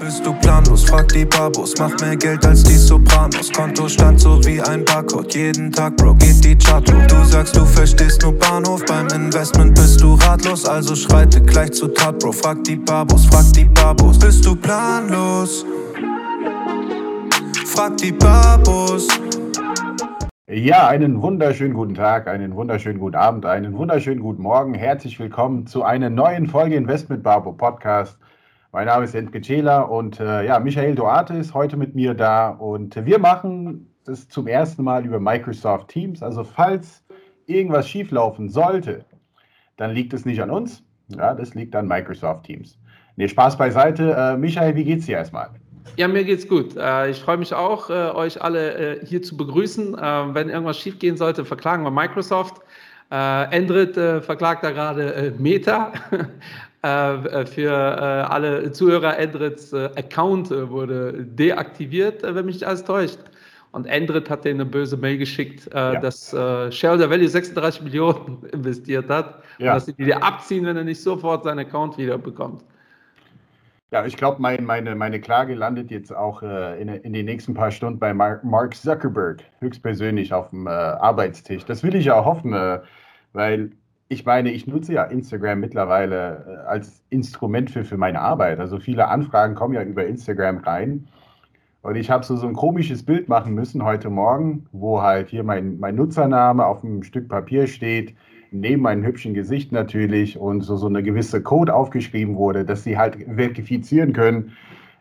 Bist du planlos? Frag die Babos. Mach mehr Geld als die Sopranos. Kontostand so wie ein Barcode. Jeden Tag, Bro, geht die Chart hoch. Du sagst, du verstehst nur Bahnhof. Beim Investment bist du ratlos. Also schreite gleich zu Tat, Bro. Frag die Babos, frag die Babos. Bist du planlos? Frag die Babos. Ja, einen wunderschönen guten Tag, einen wunderschönen guten Abend, einen wunderschönen guten Morgen. Herzlich willkommen zu einer neuen Folge Investment Babo Podcast. Mein Name ist Entke Cela und äh, ja, Michael Duarte ist heute mit mir da und wir machen das zum ersten Mal über Microsoft Teams. Also falls irgendwas schieflaufen sollte, dann liegt es nicht an uns, ja, das liegt an Microsoft Teams. Nee, Spaß beiseite. Äh, Michael, wie geht's dir erstmal? Ja, mir geht's gut. Äh, ich freue mich auch, äh, euch alle äh, hier zu begrüßen. Wenn irgendwas schiefgehen sollte, verklagen wir Microsoft. Endrit verklagt da gerade Meta. Äh, für äh, alle Zuhörer, Endrits äh, Account wurde deaktiviert, wenn mich nicht alles täuscht. Und Endrit hat denen eine böse Mail geschickt, ja. dass Shareholder Value 36 Millionen investiert hat ja. und dass sie die abziehen, wenn er nicht sofort seinen Account wieder bekommt. Ja, ich glaube, mein, meine, meine Klage landet jetzt auch äh, in, in, den nächsten paar Stunden bei Mark Zuckerberg, höchstpersönlich auf dem äh, Arbeitstisch. Das will ich ja hoffen, äh, weil ich meine, ich nutze ja Instagram mittlerweile äh, als Instrument für, für meine Arbeit. Also viele Anfragen kommen ja über Instagram rein. Und ich habe so, so ein komisches Bild machen müssen heute Morgen, wo halt hier mein, mein Nutzername auf einem Stück Papier steht, neben meinem hübschen Gesicht natürlich und so, so eine gewisse Code aufgeschrieben wurde, dass sie halt verifizieren können,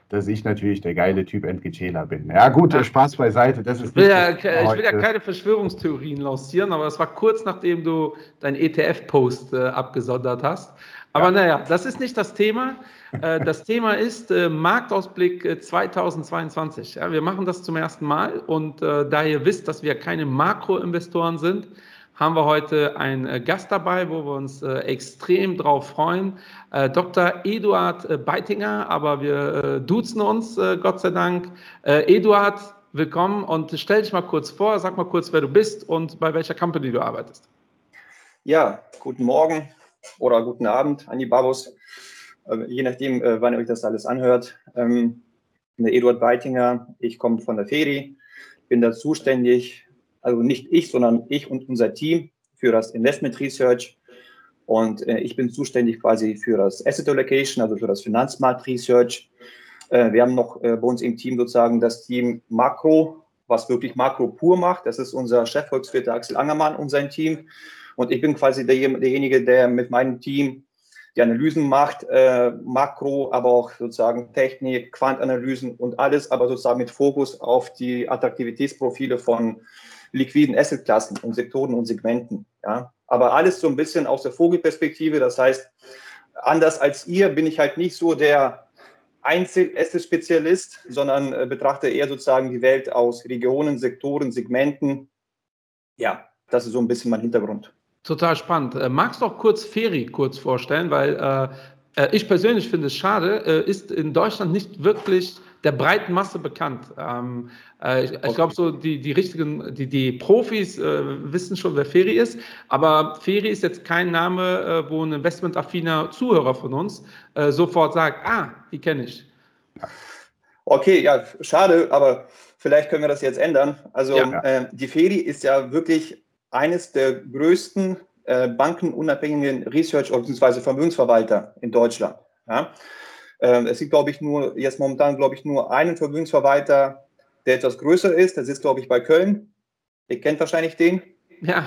dass ich natürlich der geile Typ Entgecela bin. Ja, gut, ja. Spaß beiseite. Das ist ich, will ja, ich will ja keine Verschwörungstheorien lancieren, aber es war kurz nachdem du dein ETF-Post äh, abgesondert hast. Aber ja. naja, das ist nicht das Thema. Äh, das Thema ist äh, Marktausblick 2022. Äh, ja, wir machen das zum ersten Mal und äh, da ihr wisst, dass wir keine Makroinvestoren sind, haben wir heute einen äh, Gast dabei, wo wir uns äh, extrem drauf freuen. Äh, Dr. Eduard Beitinger, aber wir duzen uns, Gott sei Dank. Eduard, willkommen und stell dich mal kurz vor, sag mal kurz, wer du bist und bei welcher Company du arbeitest. Ja, guten Morgen oder guten Abend an die Babos, je nachdem, wann ihr euch das alles anhört. Ähm, Eduard Beitinger, ich komme von der Feri, bin da zuständig also nicht ich, sondern ich und unser Team für das Investment Research. Und äh, ich bin zuständig quasi für das Asset Allocation, also für das Finanzmarkt Research. Äh, wir haben noch äh, bei uns im Team sozusagen das Team Makro, was wirklich Makro pur macht. Das ist unser Chefvolkswirt Axel Angermann und sein Team. Und ich bin quasi der, derjenige, der mit meinem Team die Analysen macht, äh, Makro, aber auch sozusagen Technik, Quantanalysen und alles, aber sozusagen mit Fokus auf die Attraktivitätsprofile von liquiden Assetklassen und Sektoren und Segmenten. Ja. Aber alles so ein bisschen aus der Vogelperspektive. Das heißt, anders als ihr bin ich halt nicht so der Einzel-Asset-Spezialist, sondern äh, betrachte eher sozusagen die Welt aus Regionen, Sektoren, Segmenten. Ja, das ist so ein bisschen mein Hintergrund. Total spannend. Äh, magst du auch kurz Feri kurz vorstellen, weil äh, äh ich persönlich finde es schade, äh, ist in Deutschland nicht wirklich der breiten Masse bekannt. Ähm, äh, ich, ich glaube, so die, die richtigen, die, die Profis äh, wissen schon, wer Feri ist, aber Feri ist jetzt kein Name, äh, wo ein investmentaffiner Zuhörer von uns äh, sofort sagt, ah, die kenne ich. Okay, ja, schade, aber vielleicht können wir das jetzt ändern. Also ja. Äh, die Feri ist ja wirklich eines der größten äh, bankenunabhängigen Research- bzw. Vermögensverwalter in Deutschland. Ja? Ähm, es gibt, glaube ich, nur, jetzt momentan, glaube ich, nur einen Vermögensverwalter, der etwas größer ist. Das ist, glaube ich, bei Köln. Ihr kennt wahrscheinlich den. Ja,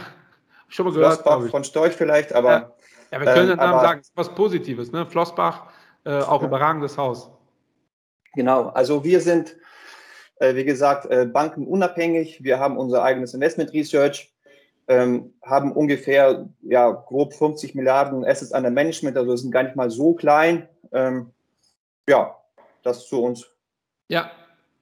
schon mal gehört. Flossbach von Storch vielleicht, aber. Ja, ja wir können ähm, den Namen sagen, es ist was Positives, ne? Flossbach, äh, auch ja. überragendes Haus. Genau, also wir sind, äh, wie gesagt, äh, bankenunabhängig. Wir haben unser eigenes Investment Research, ähm, haben ungefähr, ja, grob 50 Milliarden Assets under Management, also sind gar nicht mal so klein. Ähm, ja, das zu uns. Ja,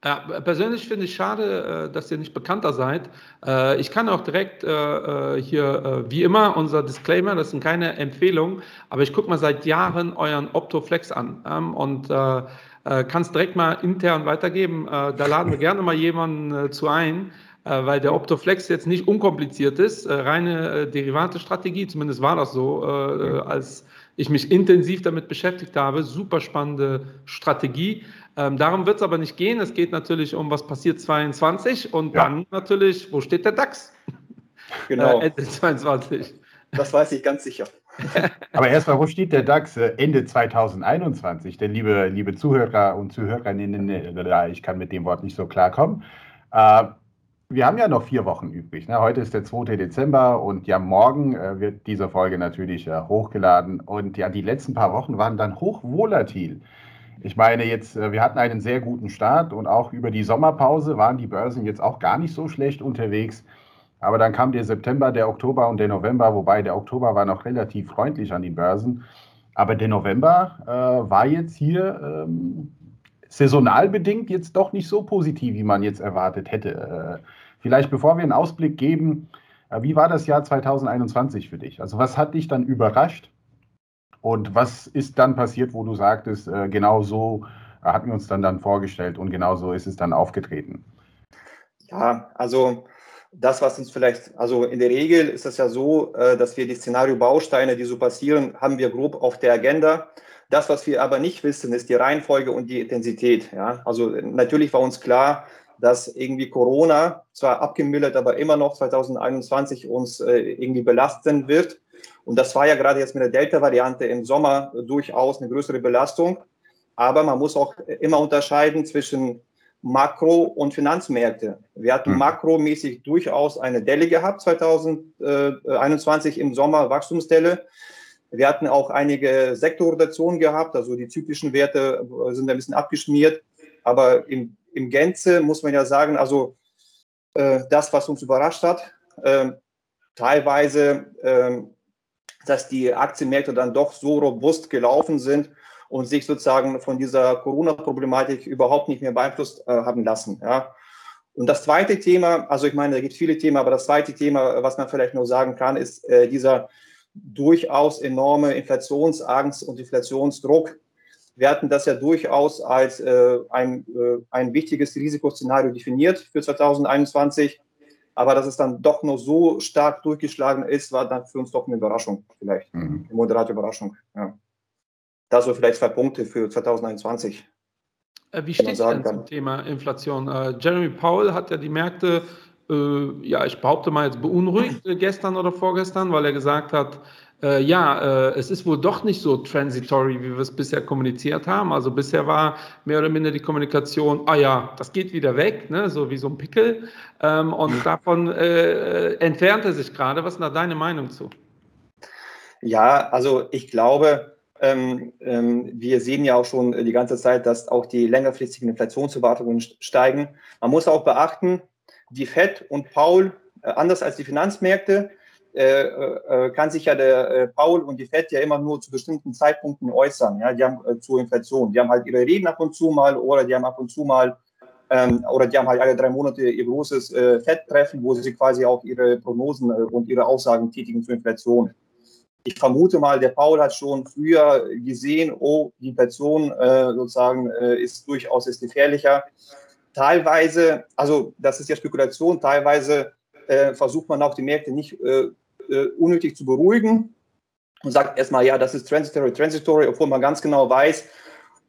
ja, persönlich finde ich schade, äh, dass ihr nicht bekannter seid. Äh, ich kann auch direkt äh, hier, wie immer, unser Disclaimer, das sind keine Empfehlungen, aber ich gucke mal seit Jahren euren Optoflex an ähm, und kann es direkt mal intern weitergeben. Da laden wir gerne mal jemanden zu ein, weil der Optoflex jetzt nicht unkompliziert ist, reine Derivate-Strategie, zumindest war das so, als ich mich intensiv damit beschäftigt habe. Super spannende Strategie. Ähm, darum wird es aber nicht gehen. Es geht natürlich um, was passiert 22 und ja. dann natürlich, wo steht der DAX? Genau. Äh, Ende 22. Das weiß ich ganz sicher. Aber erstmal, wo steht der DAX äh, Ende 2021? Denn liebe, liebe Zuhörer und Zuhörerinnen, äh, ich kann mit dem Wort nicht so klarkommen. Äh, wir haben ja noch vier Wochen übrig. Ne? Heute ist der 2. Dezember und ja, morgen äh, wird diese Folge natürlich äh, hochgeladen. Und ja, die letzten paar Wochen waren dann hochvolatil. Ich meine, jetzt, äh, wir hatten einen sehr guten Start und auch über die Sommerpause waren die Börsen jetzt auch gar nicht so schlecht unterwegs. Aber dann kam der September, der Oktober und der November, wobei der Oktober war noch relativ freundlich an die Börsen. Aber der November äh, war jetzt hier ähm, saisonal bedingt jetzt doch nicht so positiv, wie man jetzt erwartet hätte. Äh, vielleicht bevor wir einen Ausblick geben, äh, wie war das Jahr 2021 für dich? Also was hat dich dann überrascht? Und was ist dann passiert, wo du sagtest, äh, genau so hatten wir uns dann, dann vorgestellt und genau so ist es dann aufgetreten? Ja, also das, was uns vielleicht, also in der Regel ist es ja so, äh, dass wir die Szenario-Bausteine, die so passieren, haben wir grob auf der Agenda. Das, was wir aber nicht wissen, ist die Reihenfolge und die Intensität. Ja? Also natürlich war uns klar, dass irgendwie Corona zwar abgemildert, aber immer noch 2021 uns äh, irgendwie belasten wird. Und das war ja gerade jetzt mit der Delta-Variante im Sommer durchaus eine größere Belastung. Aber man muss auch immer unterscheiden zwischen Makro- und Finanzmärkte. Wir hatten mhm. makromäßig durchaus eine Delle gehabt, 2021 im Sommer, Wachstumsdelle. Wir hatten auch einige Sektorrotationen gehabt, also die typischen Werte sind ein bisschen abgeschmiert. Aber im, im Gänze muss man ja sagen, also äh, das, was uns überrascht hat, äh, teilweise, äh, dass die Aktienmärkte dann doch so robust gelaufen sind, und sich sozusagen von dieser Corona-Problematik überhaupt nicht mehr beeinflusst äh, haben lassen. Ja. Und das zweite Thema, also ich meine, da gibt es viele Themen, aber das zweite Thema, was man vielleicht noch sagen kann, ist äh, dieser durchaus enorme Inflationsangst und Inflationsdruck. Wir hatten das ja durchaus als äh, ein, äh, ein wichtiges Risikoszenario definiert für 2021. Aber dass es dann doch noch so stark durchgeschlagen ist, war dann für uns doch eine Überraschung, vielleicht. Mhm. Eine moderate Überraschung. Ja. Das so vielleicht zwei Punkte für 2021. Äh, wie steht es denn zum Thema Inflation? Äh, Jeremy Powell hat ja die Märkte, äh, ja, ich behaupte mal jetzt beunruhigt äh, gestern oder vorgestern, weil er gesagt hat, äh, ja, äh, es ist wohl doch nicht so transitory, wie wir es bisher kommuniziert haben. Also bisher war mehr oder minder die Kommunikation, ah ja, das geht wieder weg, ne? so wie so ein Pickel. Ähm, und mhm. davon entfernt er sich gerade. Was ist da deine Meinung zu? Ja, also ich glaube, ähm, ähm, wir sehen ja auch schon die ganze Zeit, dass auch die längerfristigen Inflationserwartungen steigen. Man muss auch beachten, die FED und Paul, äh, anders als die Finanzmärkte, äh, äh, kann sich ja der äh, Paul und die FED ja immer nur zu bestimmten Zeitpunkten äußern. Ja, die haben äh, zur Inflation. Die haben halt ihre Reden ab und zu mal oder die haben ab und zu mal ähm, oder die haben halt alle drei Monate ihr großes äh, FED-Treffen, wo sie quasi auch ihre Prognosen und ihre Aussagen tätigen zur Inflation ich vermute mal, der Paul hat schon früher gesehen, oh, die äh, sozusagen äh, ist durchaus ist gefährlicher. Teilweise, also das ist ja Spekulation, teilweise äh, versucht man auch die Märkte nicht äh, äh, unnötig zu beruhigen und sagt erstmal, ja, das ist transitory, transitory, obwohl man ganz genau weiß,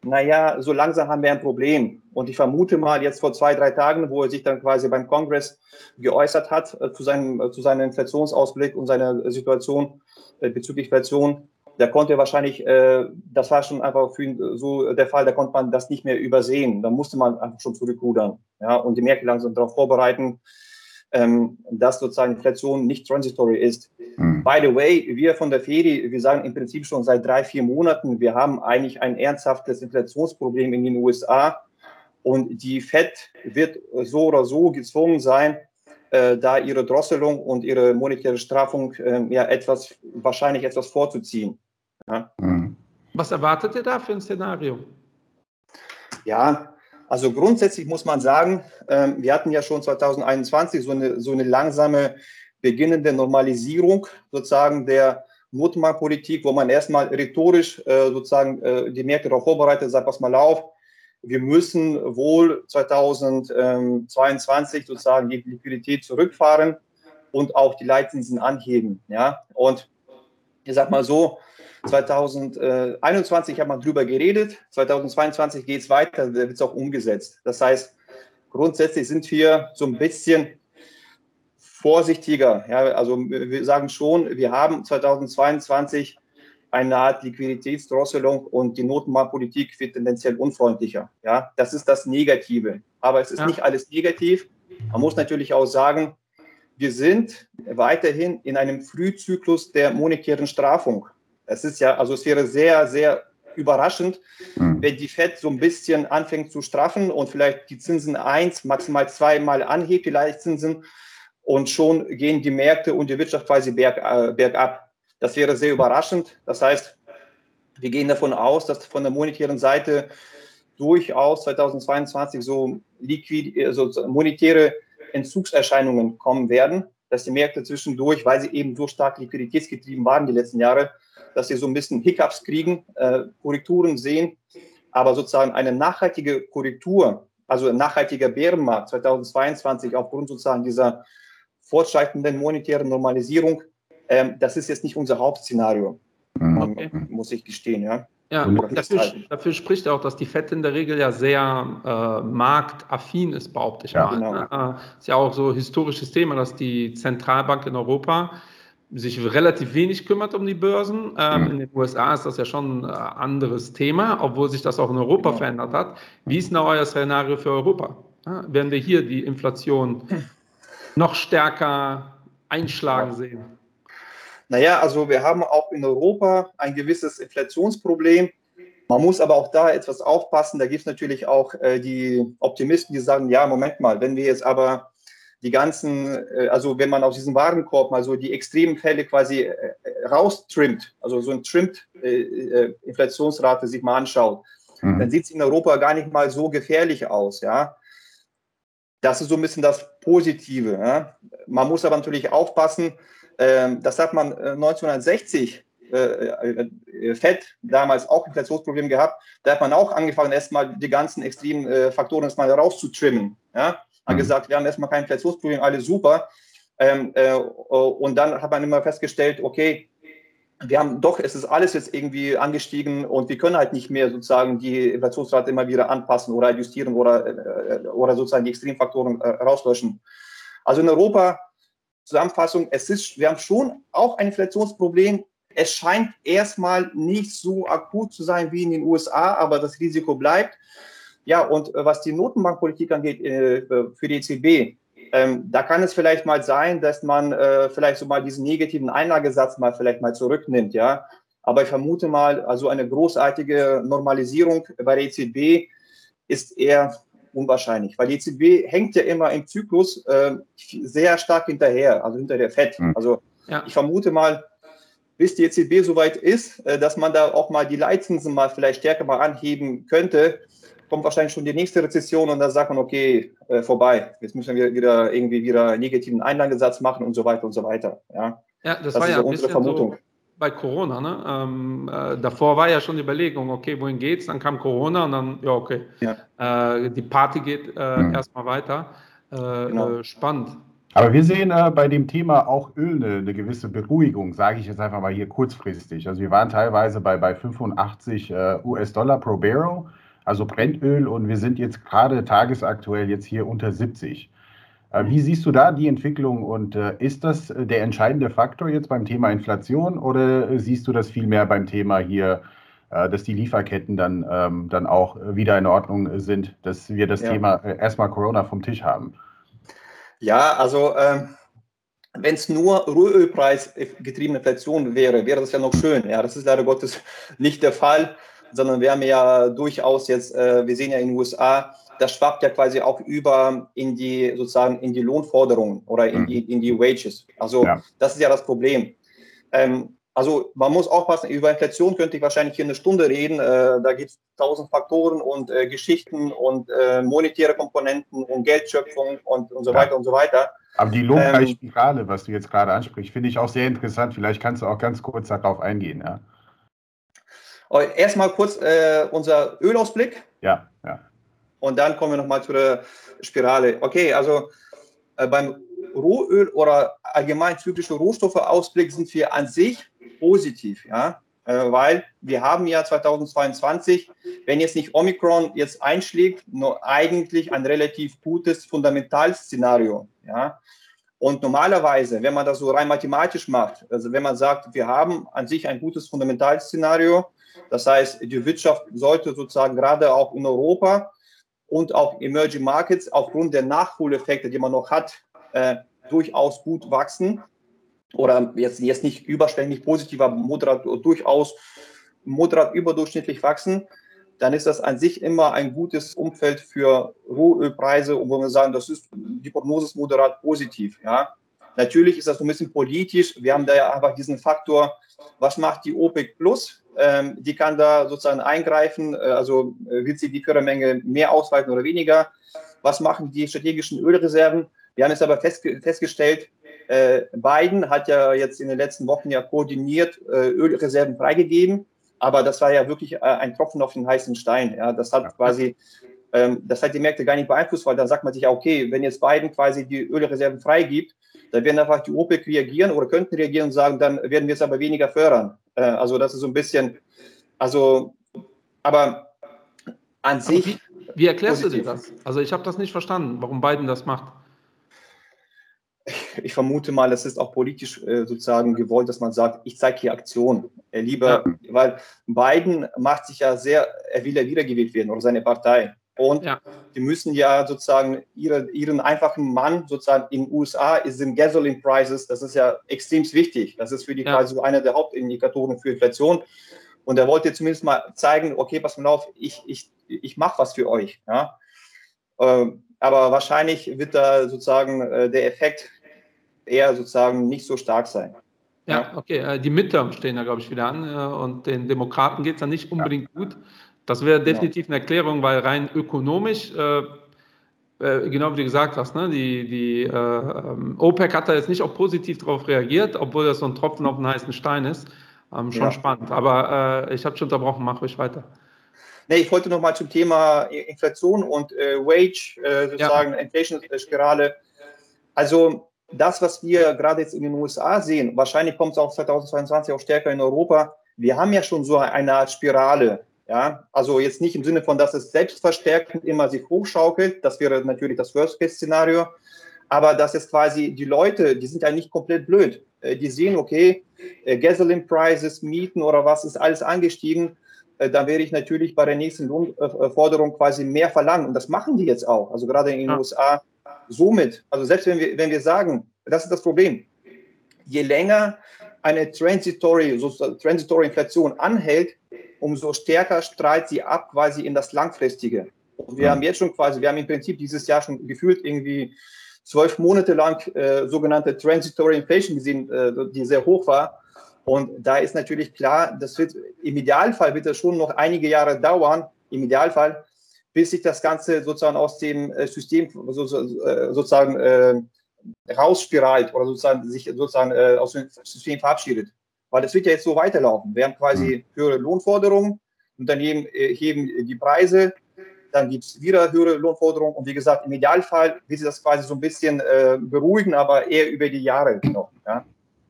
naja, so langsam haben wir ein Problem. Und ich vermute mal jetzt vor zwei, drei Tagen, wo er sich dann quasi beim Kongress geäußert hat äh, zu, seinem, äh, zu seinem Inflationsausblick und seiner Situation äh, bezüglich Inflation, da konnte er wahrscheinlich, äh, das war schon einfach für ihn so der Fall, da konnte man das nicht mehr übersehen. Da musste man einfach schon zurückrudern ja, und die Märkte langsam darauf vorbereiten, ähm, dass sozusagen Inflation nicht transitory ist. Mhm. By the way, wir von der FEDI, wir sagen im Prinzip schon seit drei, vier Monaten, wir haben eigentlich ein ernsthaftes Inflationsproblem in den USA und die FED wird so oder so gezwungen sein, äh, da ihre Drosselung und ihre monetäre Strafung äh, ja etwas, wahrscheinlich etwas vorzuziehen. Ja. Mhm. Was erwartet ihr da für ein Szenario? Ja, also grundsätzlich muss man sagen, ähm, wir hatten ja schon 2021 so eine, so eine langsame beginnende Normalisierung sozusagen der Notmarktpolitik, wo man erstmal rhetorisch äh, sozusagen äh, die Märkte darauf vorbereitet, sagt, pass mal auf, wir müssen wohl 2022 sozusagen die Liquidität zurückfahren und auch die Leitzinsen anheben. Ja? Und ich sag mal so, 2021 hat man drüber geredet, 2022 geht es weiter, da wird es auch umgesetzt. Das heißt, grundsätzlich sind wir so ein bisschen vorsichtiger. Ja, also wir sagen schon, wir haben 2022 eine Art Liquiditätsdrosselung und die Notenbankpolitik wird tendenziell unfreundlicher. Ja, das ist das Negative. Aber es ist ja. nicht alles negativ. Man muss natürlich auch sagen, wir sind weiterhin in einem Frühzyklus der monetären Strafung. Es ist ja, also es wäre sehr, sehr überraschend, mhm. wenn die FED so ein bisschen anfängt zu straffen und vielleicht die Zinsen eins, maximal zweimal anhebt, die Leitzinsen, und schon gehen die Märkte und die Wirtschaft quasi berg, äh, bergab. Das wäre sehr überraschend. Das heißt, wir gehen davon aus, dass von der monetären Seite durchaus 2022 so, liquid, also monetäre Entzugserscheinungen kommen werden, dass die Märkte zwischendurch, weil sie eben so stark liquiditätsgetrieben waren die letzten Jahre, dass sie so ein bisschen Hiccups kriegen, äh, Korrekturen sehen, aber sozusagen eine nachhaltige Korrektur, also ein nachhaltiger Bärenmarkt 2022 aufgrund sozusagen dieser fortschreitenden monetären Normalisierung, ähm, das ist jetzt nicht unser Hauptszenario, mhm. okay. muss ich gestehen, ja. Ja, dafür, dafür, spricht auch, dass die FED in der Regel ja sehr äh, marktaffin ist, behaupte ich ja, mal. Genau. Ne? Äh, ist ja auch so ein historisches Thema, dass die Zentralbank in Europa sich relativ wenig kümmert um die Börsen. Ähm. In den USA ist das ja schon ein äh, anderes Thema, obwohl sich das auch in Europa genau. verändert hat. Wie ist denn euer Szenario für Europa? Ja, werden wir hier die Inflation noch stärker einschlagen sehen? Naja, also wir haben auch in Europa ein gewisses Inflationsproblem. Man muss aber auch da etwas aufpassen. Da gibt es natürlich auch äh, die Optimisten, die sagen, ja, Moment mal, wenn wir jetzt aber die ganzen, äh, also wenn man aus diesem Warenkorb mal so die extremen Fälle quasi äh, raustrimmt, also so ein trimmt äh, Inflationsrate sich mal anschaut, mhm. dann sieht es in Europa gar nicht mal so gefährlich aus, ja. Das ist so ein bisschen das Positive. Ja? Man muss aber natürlich aufpassen, äh, das hat man 1960 äh, äh, äh, FED damals auch Inflationsprobleme gehabt. Da hat man auch angefangen, erstmal die ganzen extremen äh, Faktoren erstmal rauszutrimmen. Ja? Hat mhm. gesagt, wir haben erstmal kein Inflationsproblem, alles super. Ähm, äh, und dann hat man immer festgestellt, okay, wir haben doch, es ist alles jetzt irgendwie angestiegen und wir können halt nicht mehr sozusagen die Inflationsrate immer wieder anpassen oder justieren oder, äh, oder sozusagen die Extremfaktoren äh, rauslöschen. Also in Europa, Zusammenfassung, es ist, wir haben schon auch ein Inflationsproblem. Es scheint erstmal nicht so akut zu sein wie in den USA, aber das Risiko bleibt. Ja, und äh, was die Notenbankpolitik angeht äh, für die EZB, ähm, da kann es vielleicht mal sein, dass man äh, vielleicht so mal diesen negativen Einlagesatz mal vielleicht mal zurücknimmt, ja. Aber ich vermute mal, also eine großartige Normalisierung bei der EZB ist eher unwahrscheinlich, weil die EZB hängt ja immer im Zyklus äh, sehr stark hinterher, also hinter der FED. Mhm. Also ja. ich vermute mal, bis die EZB soweit ist, äh, dass man da auch mal die Leitzinsen mal vielleicht stärker mal anheben könnte, kommt wahrscheinlich schon die nächste Rezession und da sagt man, okay, äh, vorbei, jetzt müssen wir wieder irgendwie wieder einen negativen Einlagesatz machen und so weiter und so weiter. Ja, ja das, das war ja so unsere Vermutung. So bei Corona, ne? Ähm, äh, davor war ja schon die Überlegung, okay, wohin geht's? Dann kam Corona und dann, ja, okay. Ja. Äh, die Party geht äh, mhm. erstmal weiter. Äh, genau. Äh, spannend. Aber wir sehen äh, bei dem Thema auch Öl eine, eine gewisse Beruhigung, sage ich jetzt einfach mal hier kurzfristig. Also wir waren teilweise bei, bei 85 US-Dollar pro Barrel also Brennöl und wir sind jetzt gerade tagesaktuell jetzt hier unter 70. Äh, wie siehst du da die Entwicklung und äh, ist das äh, der entscheidende Faktor jetzt beim Thema Inflation oder siehst du das vielmehr beim Thema hier, dass die Lieferketten dann, ähm, dann auch wieder in Ordnung sind, dass wir das ja. Thema erstmal Corona vom Tisch haben? Ja, also ähm, wenn es nur Rohölpreis getriebene Inflation wäre, wäre das ja noch schön. Ja, das ist leider Gottes nicht der Fall sondern wir haben ja durchaus jetzt, äh, wir sehen ja in den USA, das schwappt ja quasi auch über in die sozusagen in die Lohnforderungen oder in, mhm. die, in die Wages. Also ja. das ist ja das Problem. Ähm, also man muss aufpassen, über Inflation könnte ich wahrscheinlich hier eine Stunde reden. Äh, da gibt es tausend Faktoren und äh, Geschichten und äh, monetäre Komponenten und Geldschöpfung und, und so ja. weiter und so weiter. Aber die Lohnpreisspirale, ähm, was du jetzt gerade ansprichst, finde ich auch sehr interessant. Vielleicht kannst du auch ganz kurz darauf eingehen. Ja? Erstmal kurz äh, unser Ölausblick. Ja, ja. Und dann kommen wir nochmal zu der Spirale. Okay, also äh, beim Rohöl oder allgemein zyklische Rohstoffeausblick sind wir an sich positiv, ja, äh, weil wir haben ja 2022, wenn jetzt nicht Omikron jetzt einschlägt, nur eigentlich ein relativ gutes Fundamentalszenario, ja. Und normalerweise, wenn man das so rein mathematisch macht, also wenn man sagt, wir haben an sich ein gutes Fundamentalszenario, das heißt, die Wirtschaft sollte sozusagen gerade auch in Europa und auch Emerging Markets aufgrund der Nachholeffekte, die man noch hat, äh, durchaus gut wachsen. Oder jetzt, jetzt nicht überständig positiv, aber moderat, durchaus moderat überdurchschnittlich wachsen, dann ist das an sich immer ein gutes Umfeld für Rohölpreise, wo wir sagen, das ist, die Prognose ist moderat positiv. Ja. Natürlich ist das so ein bisschen politisch. Wir haben da ja einfach diesen Faktor, was macht die OPEC Plus? Ähm, die kann da sozusagen eingreifen, äh, also äh, wird sie die Fördermenge mehr ausweiten oder weniger? Was machen die strategischen Ölreserven? Wir haben jetzt aber festge festgestellt, äh, Biden hat ja jetzt in den letzten Wochen ja koordiniert äh, Ölreserven freigegeben, aber das war ja wirklich äh, ein Tropfen auf den heißen Stein. Ja, das hat quasi, ähm, das hat die Märkte gar nicht beeinflusst, weil da sagt man sich, okay, wenn jetzt Biden quasi die Ölreserven freigibt, dann werden einfach die OPEC reagieren oder könnten reagieren und sagen, dann werden wir es aber weniger fördern. Äh, also das ist so ein bisschen, also, aber an aber sich. Wie, wie erklärst positiv. du dir das? Also ich habe das nicht verstanden, warum Biden das macht ich vermute mal, es ist auch politisch äh, sozusagen gewollt, dass man sagt, ich zeige hier Aktion. Äh, lieber, ja. weil Biden macht sich ja sehr, er will ja wiedergewählt werden oder seine Partei. Und ja. die müssen ja sozusagen ihre, ihren einfachen Mann sozusagen in den USA ist in Gasoline Prices, das ist ja extrem wichtig. Das ist für die ja. quasi so einer der Hauptindikatoren für Inflation. Und er wollte zumindest mal zeigen, okay, pass mal auf, ich, ich, ich mache was für euch. Ja? Ähm, aber wahrscheinlich wird da sozusagen äh, der Effekt eher sozusagen nicht so stark sein. Ja, okay. Äh, die Midterms stehen da, glaube ich, wieder an. Äh, und den Demokraten geht es ja nicht unbedingt ja. gut. Das wäre genau. definitiv eine Erklärung, weil rein ökonomisch, äh, äh, genau wie du gesagt hast, ne, die, die äh, ähm, OPEC hat da jetzt nicht auch positiv darauf reagiert, obwohl das so ein Tropfen auf den heißen Stein ist. Ähm, schon ja. spannend. Aber äh, ich habe schon unterbrochen, mach ruhig weiter. Nee, ich wollte noch mal zum Thema Inflation und Wage, sozusagen ja. Inflation-Spirale. Also das, was wir gerade jetzt in den USA sehen, wahrscheinlich kommt es auch 2022 auch stärker in Europa. Wir haben ja schon so eine Art Spirale. Ja, also jetzt nicht im Sinne von, dass es selbstverstärkend immer sich hochschaukelt. Das wäre natürlich das Worst-Case-Szenario. Aber dass es quasi die Leute, die sind ja nicht komplett blöd. Äh, die sehen, okay, äh, Gasoline Prices, Mieten oder was ist alles angestiegen äh, dann werde ich natürlich bei der nächsten Lohnforderung quasi mehr verlangen. Und das machen die jetzt auch. Also gerade in den ja. USA. Somit, also selbst wenn wir, wenn wir sagen, das ist das Problem, je länger eine transitory, so transitory Inflation anhält, umso stärker strahlt sie ab quasi in das Langfristige. Und wir ja. haben jetzt schon quasi, wir haben im Prinzip dieses Jahr schon gefühlt irgendwie zwölf Monate lang äh, sogenannte transitory inflation gesehen, äh, die sehr hoch war. Und da ist natürlich klar, das wird im Idealfall wird das schon noch einige Jahre dauern, im Idealfall, bis sich das Ganze sozusagen aus dem äh, System äh, sozusagen äh, rausspiralt oder sozusagen sich sozusagen äh, aus dem System verabschiedet. Weil das wird ja jetzt so weiterlaufen. Wir haben quasi mhm. höhere Lohnforderungen, Unternehmen äh, heben die Preise, dann gibt es wieder höhere Lohnforderungen und wie gesagt, im Idealfall wird sich das quasi so ein bisschen äh, beruhigen, aber eher über die Jahre noch. Ja?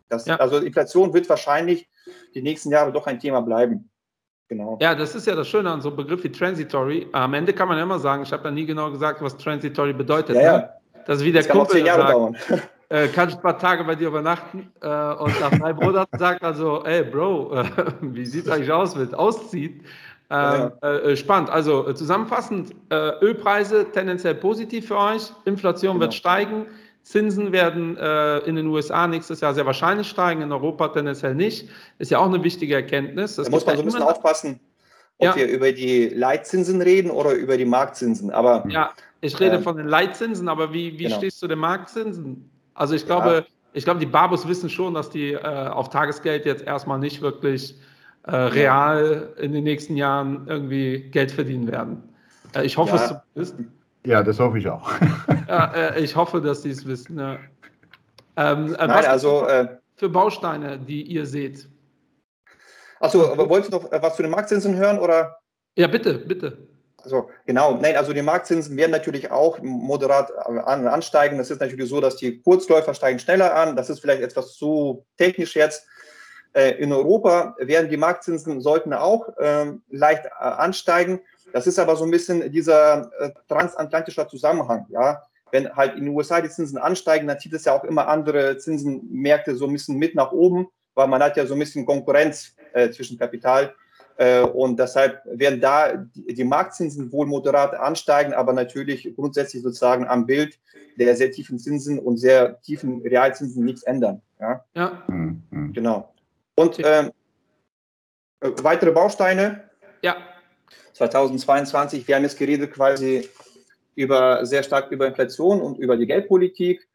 Das, ja. Also Inflation wird wahrscheinlich die nächsten Jahre doch ein Thema bleiben. Genau. Ja, das ist ja das Schöne an so einem Begriff wie Transitory. Am Ende kann man ja immer sagen, ich habe ja nie genau gesagt, was Transitory bedeutet. Ja, ja. Ne? Das ist wie der das Kumpel, kann Jahre sagt. Äh, kann ich ein paar Tage bei dir übernachten äh, und nach drei Monaten sagt also, ey Bro, äh, wie sieht es eigentlich aus, wenn es auszieht? Ähm, ja. Äh, spannend. Also äh, zusammenfassend, äh, Ölpreise tendenziell positiv für euch, Inflation genau. wird steigen, Zinsen werden äh, in den USA nächstes Jahr sehr wahrscheinlich steigen, in Europa tendenziell nicht. Ist ja auch eine wichtige Erkenntnis. Das da muss man so ein bisschen aufpassen, ob ja. wir über die Leitzinsen reden oder über die Marktzinsen. Aber, ja, ich rede ähm, von den Leitzinsen, aber wie, wie genau. stehst du den Marktzinsen? Also ich glaube, ja. ich glaube, die Babus wissen schon, dass die äh, auf Tagesgeld jetzt erstmal nicht wirklich äh, real in den nächsten Jahren irgendwie Geld verdienen werden. Äh, ich hoffe es zumindest. Ja, das hoffe ich auch. ja, äh, ich hoffe, dass Sie es wissen. Ja. Ähm, äh, Nein, also äh, für Bausteine, die ihr seht. Achso, wolltest du noch äh, was zu den Marktzinsen hören oder? Ja, bitte, bitte. Also genau, nein, also die Marktzinsen werden natürlich auch moderat an, ansteigen. Es ist natürlich so, dass die Kurzläufer steigen schneller an. Das ist vielleicht etwas zu technisch jetzt. Äh, in Europa werden die Marktzinsen sollten auch ähm, leicht äh, ansteigen. Das ist aber so ein bisschen dieser äh, transatlantischer Zusammenhang. Ja, wenn halt in den USA die Zinsen ansteigen, dann zieht es ja auch immer andere Zinsenmärkte so ein bisschen mit nach oben, weil man hat ja so ein bisschen Konkurrenz äh, zwischen Kapital äh, und deshalb werden da die Marktzinsen wohl moderat ansteigen, aber natürlich grundsätzlich sozusagen am Bild der sehr tiefen Zinsen und sehr tiefen Realzinsen nichts ändern. Ja, ja. Mhm. genau. Und ähm, äh, weitere Bausteine? Ja. 2022, wir haben jetzt geredet quasi über sehr stark über Inflation und über die Geldpolitik.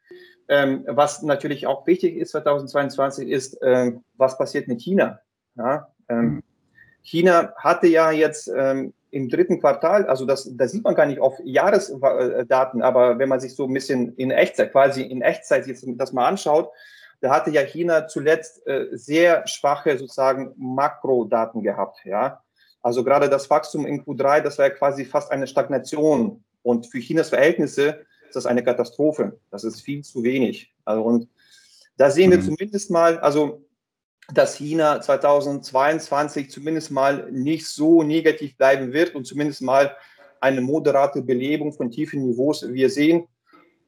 Ähm, was natürlich auch wichtig ist 2022 ist, äh, was passiert mit China. Ja, ähm, mhm. China hatte ja jetzt ähm, im dritten Quartal, also das, das sieht man gar nicht auf Jahresdaten, aber wenn man sich so ein bisschen in Echtzeit, quasi in Echtzeit jetzt das mal anschaut, da hatte ja China zuletzt äh, sehr schwache sozusagen Makrodaten gehabt, ja. Also gerade das Wachstum in Q3, das war ja quasi fast eine Stagnation. Und für Chinas Verhältnisse ist das eine Katastrophe. Das ist viel zu wenig. Also und da sehen wir mhm. zumindest mal, also dass China 2022 zumindest mal nicht so negativ bleiben wird und zumindest mal eine moderate Belebung von tiefen Niveaus wir sehen.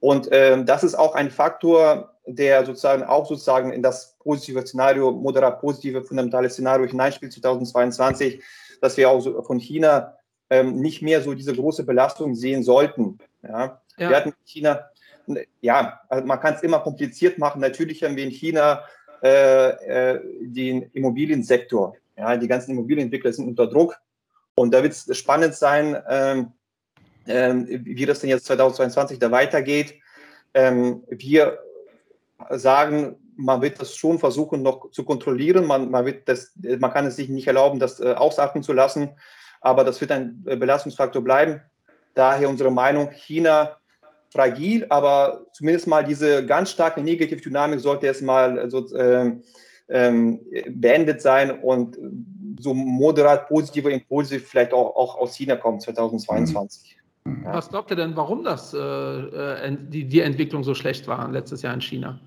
Und ähm, das ist auch ein Faktor, der sozusagen auch sozusagen in das positive Szenario, moderat positive, fundamentale Szenario hineinspielt 2022, dass wir auch so von China ähm, nicht mehr so diese große Belastung sehen sollten. Ja. ja. Wir hatten in China, ja, also man kann es immer kompliziert machen. Natürlich haben wir in China äh, äh, den Immobiliensektor. Ja, die ganzen Immobilienentwickler sind unter Druck. Und da wird es spannend sein, ähm, ähm, wie das denn jetzt 2022 da weitergeht. Ähm, wir sagen, man wird das schon versuchen noch zu kontrollieren. Man, man, wird das, man kann es sich nicht erlauben, das äh, ausatmen zu lassen. Aber das wird ein äh, Belastungsfaktor bleiben. Daher unsere Meinung, China fragil, aber zumindest mal diese ganz starke Negativdynamik sollte jetzt mal so, ähm, ähm, beendet sein und so moderat positive Impulse vielleicht auch, auch aus China kommen 2022. Mhm. Was glaubt ihr denn, warum das, äh, äh die, die Entwicklung so schlecht war letztes Jahr in China?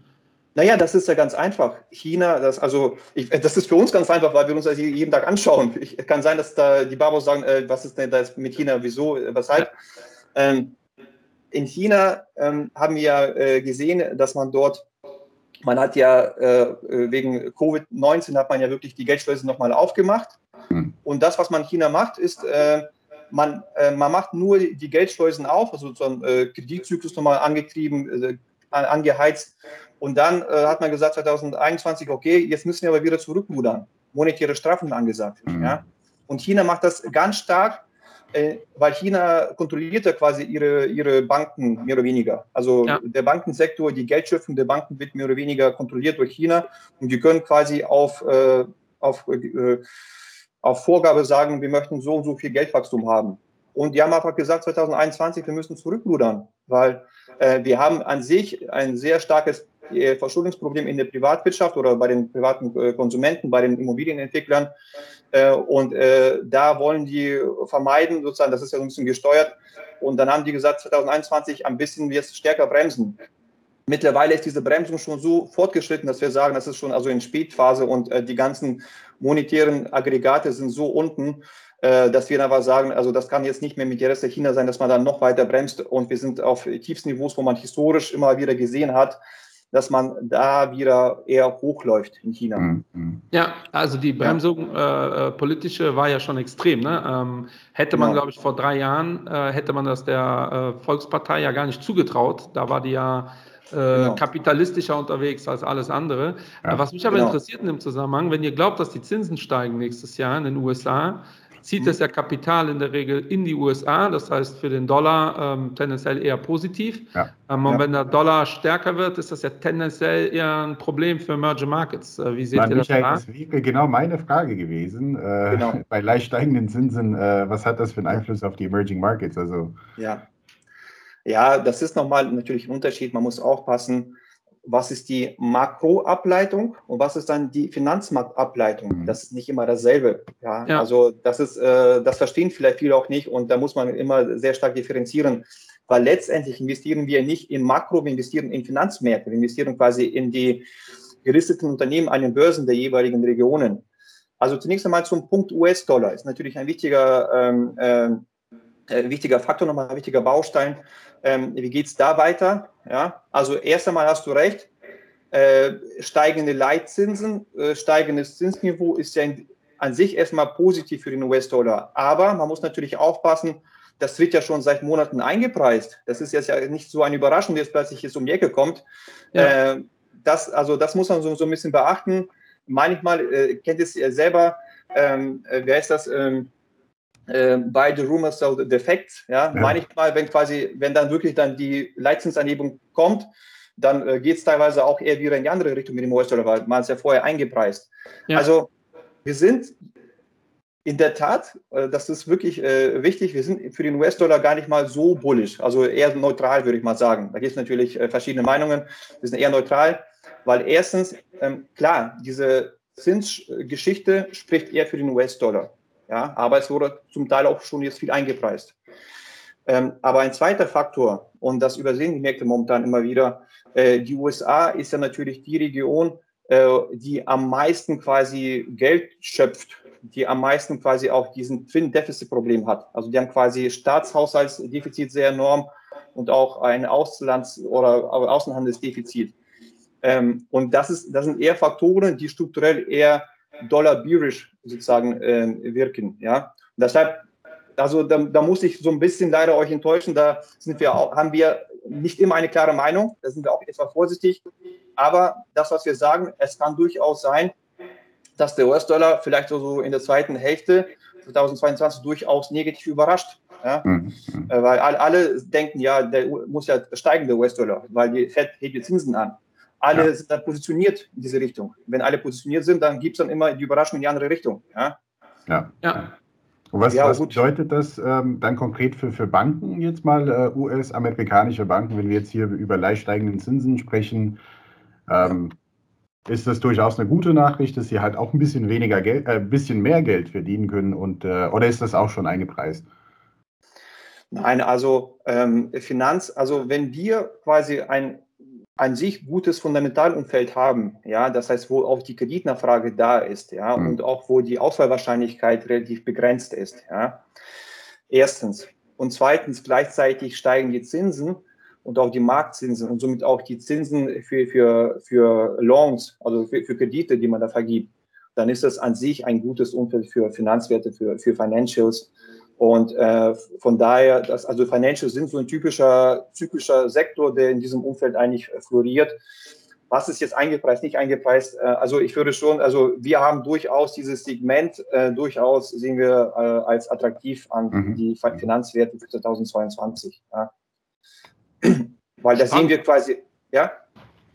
Naja, das ist ja ganz einfach. China, das, also, ich, das ist für uns ganz einfach, weil wir uns das jeden Tag anschauen. Ich, kann sein, dass da die Babos sagen, äh, was ist denn das mit China, wieso, weshalb. Ja. Ähm, in China ähm, haben wir äh, gesehen, dass man dort, man hat ja äh, wegen Covid-19 hat man ja wirklich die Geldschleusen nochmal aufgemacht. Mhm. Und das, was man in China macht, ist, äh, man, äh, man macht nur die Geldschleusen auf, also so ein äh, Kreditzyklus nochmal angetrieben, äh, angeheizt. Und dann hat man gesagt, 2021, okay, jetzt müssen wir aber wieder zurückrudern. Monetäre Strafen angesagt. Mhm. Ja? Und China macht das ganz stark äh, weil China kontrolliert ja quasi ihre, ihre Banken mehr oder weniger. Also ja. der Bankensektor, die Geldschöpfung der Banken wird mehr oder weniger kontrolliert durch China und die können quasi auf, äh, auf, äh, auf Vorgabe sagen, wir möchten so und so viel Geldwachstum haben. Und die haben einfach gesagt, 2021, wir müssen zurückrudern, weil äh, wir haben an sich ein sehr starkes äh, Verschuldungsproblem in der Privatwirtschaft oder bei den privaten äh, Konsumenten, bei den Immobilienentwicklern. Äh, und da wollen die vermeiden, sozusagen, das ist ja so ein bisschen gesteuert. Und dann haben die gesagt, 2021 ein bisschen jetzt stärker bremsen. Mittlerweile ist diese Bremsung schon so fortgeschritten, dass wir sagen, das ist schon also in Spätphase und die ganzen monetären Aggregate sind so unten, dass wir aber sagen, also das kann jetzt nicht mehr mit der Rest der China sein, dass man dann noch weiter bremst und wir sind auf tiefsten Niveaus, wo man historisch immer wieder gesehen hat, dass man da wieder eher hochläuft in China. Mhm. Ja, also die Bremsung äh, äh, politische war ja schon extrem. Ne? Ähm, hätte man, genau. glaube ich, vor drei Jahren, äh, hätte man das der äh, Volkspartei ja gar nicht zugetraut. Da war die ja äh, genau. kapitalistischer unterwegs als alles andere. Ja. Was mich aber genau. interessiert in dem Zusammenhang, wenn ihr glaubt, dass die Zinsen steigen nächstes Jahr in den USA, zieht das ja Kapital in der Regel in die USA, das heißt für den Dollar ähm, tendenziell eher positiv. Ja. Ähm, und ja. wenn der Dollar stärker wird, ist das ja tendenziell eher ein Problem für Emerging Markets. Äh, wie seht Mann, ihr das? Michael, das wäre genau meine Frage gewesen. Äh, genau. Bei leicht steigenden Zinsen, äh, was hat das für einen Einfluss auf die Emerging Markets? Also, ja. ja, das ist nochmal natürlich ein Unterschied. Man muss aufpassen was ist die Makroableitung und was ist dann die Finanzmarktableitung. Mhm. Das ist nicht immer dasselbe. Ja, ja. also das ist, äh, das verstehen vielleicht viele auch nicht und da muss man immer sehr stark differenzieren, weil letztendlich investieren wir nicht in Makro, wir investieren in Finanzmärkte, wir investieren quasi in die gelisteten Unternehmen an den Börsen der jeweiligen Regionen. Also zunächst einmal zum Punkt US-Dollar ist natürlich ein wichtiger, ähm, ähm, äh, wichtiger Faktor, nochmal wichtiger Baustein. Ähm, wie geht es da weiter? Ja, also erst einmal hast du recht, äh, steigende Leitzinsen, äh, steigendes Zinsniveau ist ja in, an sich erstmal positiv für den US-Dollar. Aber man muss natürlich aufpassen, das wird ja schon seit Monaten eingepreist. Das ist jetzt ja nicht so eine Überraschung, dass plötzlich jetzt um die Ecke kommt. Ja. Äh, das, also das muss man so, so ein bisschen beachten. Manchmal äh, kennt es ja selber, ähm, äh, wer ist das? Ähm, äh, by the rumors of the facts. Ja? ja? Manchmal, wenn quasi, wenn dann wirklich dann die Leitzinsanhebung kommt, dann äh, geht es teilweise auch eher wieder in die andere Richtung mit dem US-Dollar, weil man es ja vorher eingepreist. Ja. Also wir sind in der Tat, äh, das ist wirklich äh, wichtig, wir sind für den US-Dollar gar nicht mal so bullisch, also eher neutral, würde ich mal sagen. Da gibt es natürlich äh, verschiedene Meinungen, wir sind eher neutral, weil erstens, ähm, klar, diese Zinsgeschichte spricht eher für den US-Dollar. Ja, aber es wurde zum Teil auch schon jetzt viel eingepreist. Ähm, aber ein zweiter Faktor, und das übersehen die Märkte momentan immer wieder, äh, die USA ist ja natürlich die Region, äh, die am meisten quasi Geld schöpft die am meisten quasi auch diesen Twin-Deficit-Problem hat. Also die haben quasi Staatshaushaltsdefizit sehr enorm und auch ein Auslands- oder Außenhandelsdefizit. Ähm, und das, ist, das sind eher Faktoren, die strukturell eher dollar-bearish sozusagen äh, wirken. Ja? Und deshalb, also da, da, muss ich so ein bisschen leider euch enttäuschen, da sind wir auch, haben wir nicht immer eine klare Meinung, da sind wir auch etwas vorsichtig. Aber das, was wir sagen, es kann durchaus sein, dass der US-Dollar vielleicht so in der zweiten Hälfte 2022 durchaus negativ überrascht. Ja? Mhm. Äh, weil alle denken, ja, der muss ja steigen, der US-Dollar, weil die Fed hebt die Zinsen an. Alle ja. sind dann positioniert in diese Richtung. Wenn alle positioniert sind, dann gibt es dann immer die Überraschung in die andere Richtung. Ja. ja. ja. Und was, ja, was bedeutet das ähm, dann konkret für, für Banken jetzt mal, äh, US-amerikanische Banken, wenn wir jetzt hier über leicht steigenden Zinsen sprechen? Ähm, ist das durchaus eine gute Nachricht, dass sie halt auch ein bisschen weniger Geld, äh, ein bisschen mehr Geld verdienen können und äh, oder ist das auch schon eingepreist? Nein, also ähm, Finanz, also wenn wir quasi ein an sich gutes Fundamentalumfeld haben, ja, das heißt, wo auch die Kreditnachfrage da ist, ja, mhm. und auch wo die Auswahlwahrscheinlichkeit relativ begrenzt ist, ja. Erstens. Und zweitens, gleichzeitig steigen die Zinsen, und auch die Marktzinsen und somit auch die Zinsen für, für, für Loans, also für, für Kredite, die man da vergibt, dann ist das an sich ein gutes Umfeld für Finanzwerte, für, für Financials. Und äh, von daher, das, also Financials sind so ein typischer, typischer Sektor, der in diesem Umfeld eigentlich floriert. Was ist jetzt eingepreist, nicht eingepreist? Äh, also ich würde schon, also wir haben durchaus dieses Segment, äh, durchaus sehen wir äh, als attraktiv an mhm. die Finanzwerte für 2022. Ja. Weil da sehen wir quasi, ja?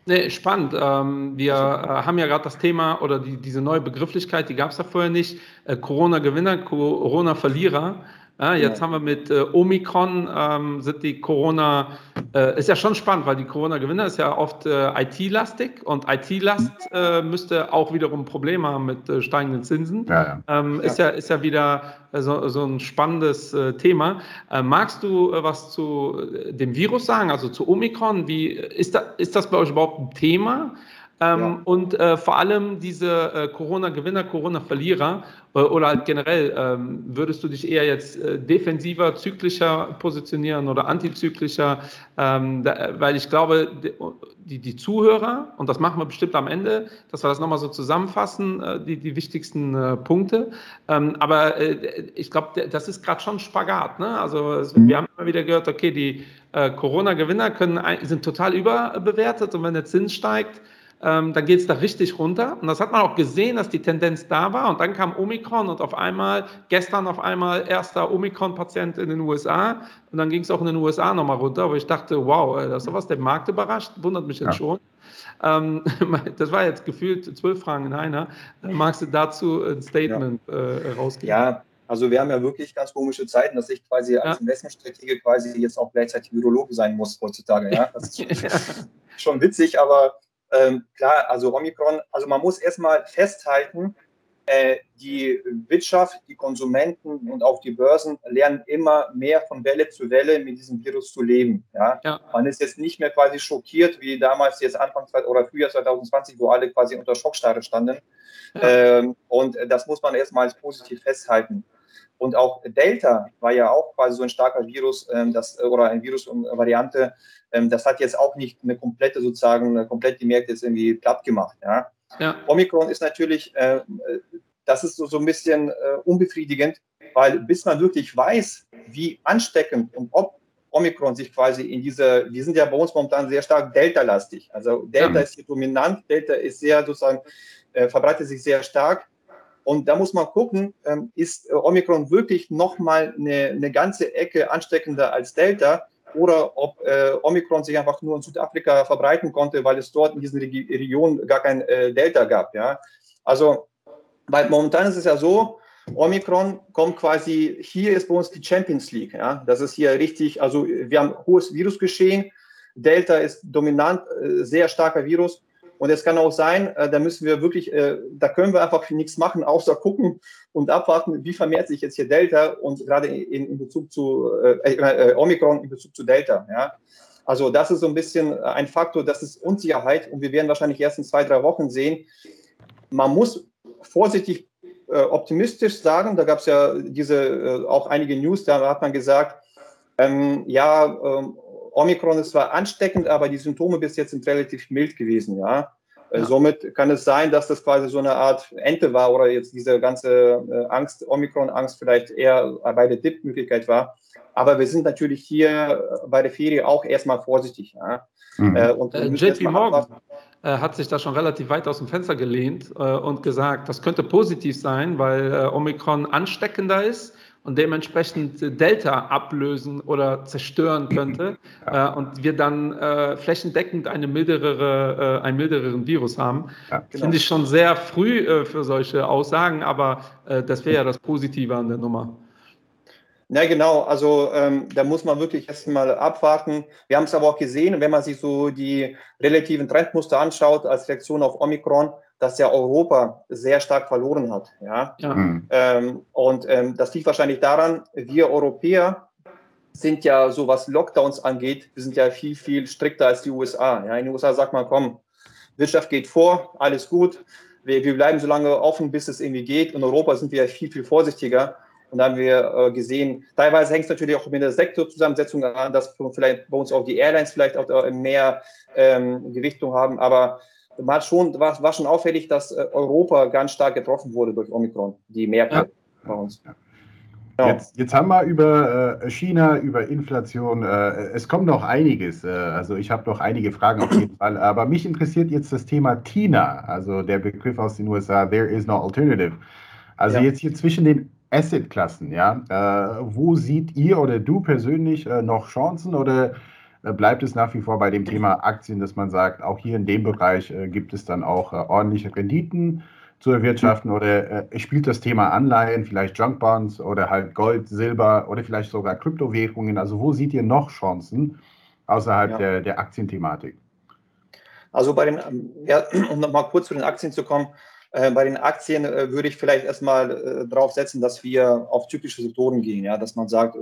Nee, spannend. Ähm, wir äh, haben ja gerade das Thema oder die, diese neue Begrifflichkeit, die gab es ja vorher nicht. Äh, Corona-Gewinner, Corona-Verlierer. Ja, jetzt ja. haben wir mit äh, Omikron, ähm, sind die Corona, äh, ist ja schon spannend, weil die Corona-Gewinner ist ja oft äh, IT-lastig und IT-Last äh, müsste auch wiederum Probleme haben mit äh, steigenden Zinsen. Ja, ja. Ähm, ist, ja. ist ja wieder äh, so, so ein spannendes Thema. magst du was zu dem Virus sagen, also zu Omikron? Wie, ist, da, ist das bei euch überhaupt ein Thema? Ähm, ja. Und äh, vor allem diese äh, Corona-Gewinner, Corona-Verlierer äh, oder halt generell, ähm, würdest du dich eher jetzt äh, defensiver, zyklischer positionieren oder antizyklischer? Ähm, da, weil ich glaube, die, die Zuhörer, und das machen wir bestimmt am Ende, dass wir das nochmal so zusammenfassen, äh, die, die wichtigsten äh, Punkte. Ähm, aber ich glaube, das ist gerade schon Spagat. Ne? Also es, mhm. wir haben immer wieder gehört, okay, die Corona-Gewinner sind total überbewertet und wenn der Zins steigt, ähm, dann geht es da richtig runter. Und das hat man auch gesehen, dass die Tendenz da war. Und dann kam Omikron und auf einmal, gestern auf einmal, erster Omikron-Patient in den USA. Und dann ging es auch in den USA nochmal runter, wo ich dachte, wow, das ist sowas der Markt überrascht, wundert mich jetzt ja. schon. Ähm, das war jetzt gefühlt zwölf Fragen in einer. Magst du dazu ein Statement ja. äh, rausgeben? Ja, also wir haben ja wirklich ganz komische Zeiten, dass ich quasi als ja. Investmentstratege quasi jetzt auch gleichzeitig Virologe sein muss heutzutage. Ja? Das ist schon, schon witzig, aber ähm, klar, also Omikron, also man muss erstmal festhalten, äh, die Wirtschaft, die Konsumenten und auch die Börsen lernen immer mehr von Welle zu Welle mit diesem Virus zu leben. Ja? ja. Man ist jetzt nicht mehr quasi schockiert, wie damals jetzt Anfang oder Frühjahr 2020, wo alle quasi unter Schockstarre standen. Ja. Ähm, und das muss man erstmal als positiv festhalten. Und auch Delta war ja auch quasi so ein starker Virus, ähm, das, oder ein Virusvariante. Ähm, das hat jetzt auch nicht eine komplette, sozusagen, komplett die Märkte jetzt irgendwie platt gemacht. Ja? Ja. Omikron ist natürlich, äh, das ist so, so ein bisschen äh, unbefriedigend, weil bis man wirklich weiß, wie ansteckend und ob Omikron sich quasi in diese, wir sind ja bei uns momentan sehr stark Delta-lastig. Also Delta ja. ist hier dominant, Delta ist sehr sozusagen, äh, verbreitet sich sehr stark. Und da muss man gucken, ähm, ist äh, Omikron wirklich nochmal eine, eine ganze Ecke ansteckender als Delta? oder ob äh, Omikron sich einfach nur in Südafrika verbreiten konnte, weil es dort in diesen Regi Regionen gar kein äh, Delta gab. Ja? Also, weil momentan ist es ja so, Omikron kommt quasi, hier ist bei uns die Champions League. Ja? Das ist hier richtig, also wir haben hohes Virusgeschehen. Delta ist dominant, sehr starker Virus. Und es kann auch sein, äh, da müssen wir wirklich, äh, da können wir einfach nichts machen, außer gucken und abwarten, wie vermehrt sich jetzt hier Delta und gerade in, in Bezug zu äh, äh, Omikron in Bezug zu Delta. Ja. Also das ist so ein bisschen ein Faktor, das ist Unsicherheit und wir werden wahrscheinlich erst in zwei, drei Wochen sehen. Man muss vorsichtig äh, optimistisch sagen, da gab es ja diese äh, auch einige News, da hat man gesagt, ähm, ja, ähm, Omikron ist zwar ansteckend, aber die Symptome bis jetzt sind relativ mild gewesen, ja. Äh, ja. Somit kann es sein, dass das quasi so eine Art Ente war oder jetzt diese ganze äh, Angst, Omikron-Angst vielleicht eher bei der DIP-Möglichkeit war. Aber wir sind natürlich hier bei der Ferie auch erstmal vorsichtig. Ja? Mhm. Äh, und äh, JP Morgan hat sich da schon relativ weit aus dem Fenster gelehnt äh, und gesagt, das könnte positiv sein, weil äh, Omikron ansteckender ist und dementsprechend Delta ablösen oder zerstören könnte äh, und wir dann äh, flächendeckend eine mildere, äh, einen milderen Virus haben. Ja, genau. Finde ich schon sehr früh äh, für solche Aussagen, aber äh, das wäre ja das Positive an der Nummer. Ja, genau. Also ähm, da muss man wirklich erstmal abwarten. Wir haben es aber auch gesehen, wenn man sich so die relativen Trendmuster anschaut als Reaktion auf Omikron, dass ja Europa sehr stark verloren hat. Ja? ja. Mhm. Ähm, und ähm, das liegt wahrscheinlich daran, wir Europäer sind ja so, was Lockdowns angeht, wir sind ja viel, viel strikter als die USA. Ja? In den USA sagt man, komm, Wirtschaft geht vor, alles gut. Wir, wir bleiben so lange offen, bis es irgendwie geht. In Europa sind wir ja viel, viel vorsichtiger. Und da haben wir äh, gesehen, teilweise hängt es natürlich auch mit der Sektorzusammensetzung an, dass vielleicht bei uns auch die Airlines vielleicht auch äh, mehr ähm, Gewichtung haben. Aber war schon, war, war schon auffällig, dass äh, Europa ganz stark getroffen wurde durch Omikron, die Märkte ja. bei uns. Ja. Jetzt, jetzt, haben wir über äh, China, über Inflation, äh, es kommt noch einiges. Äh, also ich habe noch einige Fragen auf jeden Fall. Aber mich interessiert jetzt das Thema TINA, also der Begriff aus den USA, There is no alternative. Also ja. jetzt hier zwischen den Asset-Klassen, ja, wo sieht ihr oder du persönlich noch Chancen oder bleibt es nach wie vor bei dem Thema Aktien, dass man sagt, auch hier in dem Bereich äh, gibt es dann auch äh, ordentliche Renditen zu erwirtschaften oder spielt das Thema Anleihen, vielleicht Junk Bonds oder halt Gold, Silber oder vielleicht sogar Kryptowährungen? Also wo seht ihr noch Chancen außerhalb ja. der, der Aktienthematik? Also bei den, ja, um nochmal kurz zu den Aktien zu kommen, äh, bei den Aktien äh, würde ich vielleicht erstmal äh, darauf setzen, dass wir auf typische Sektoren gehen, ja, dass man sagt,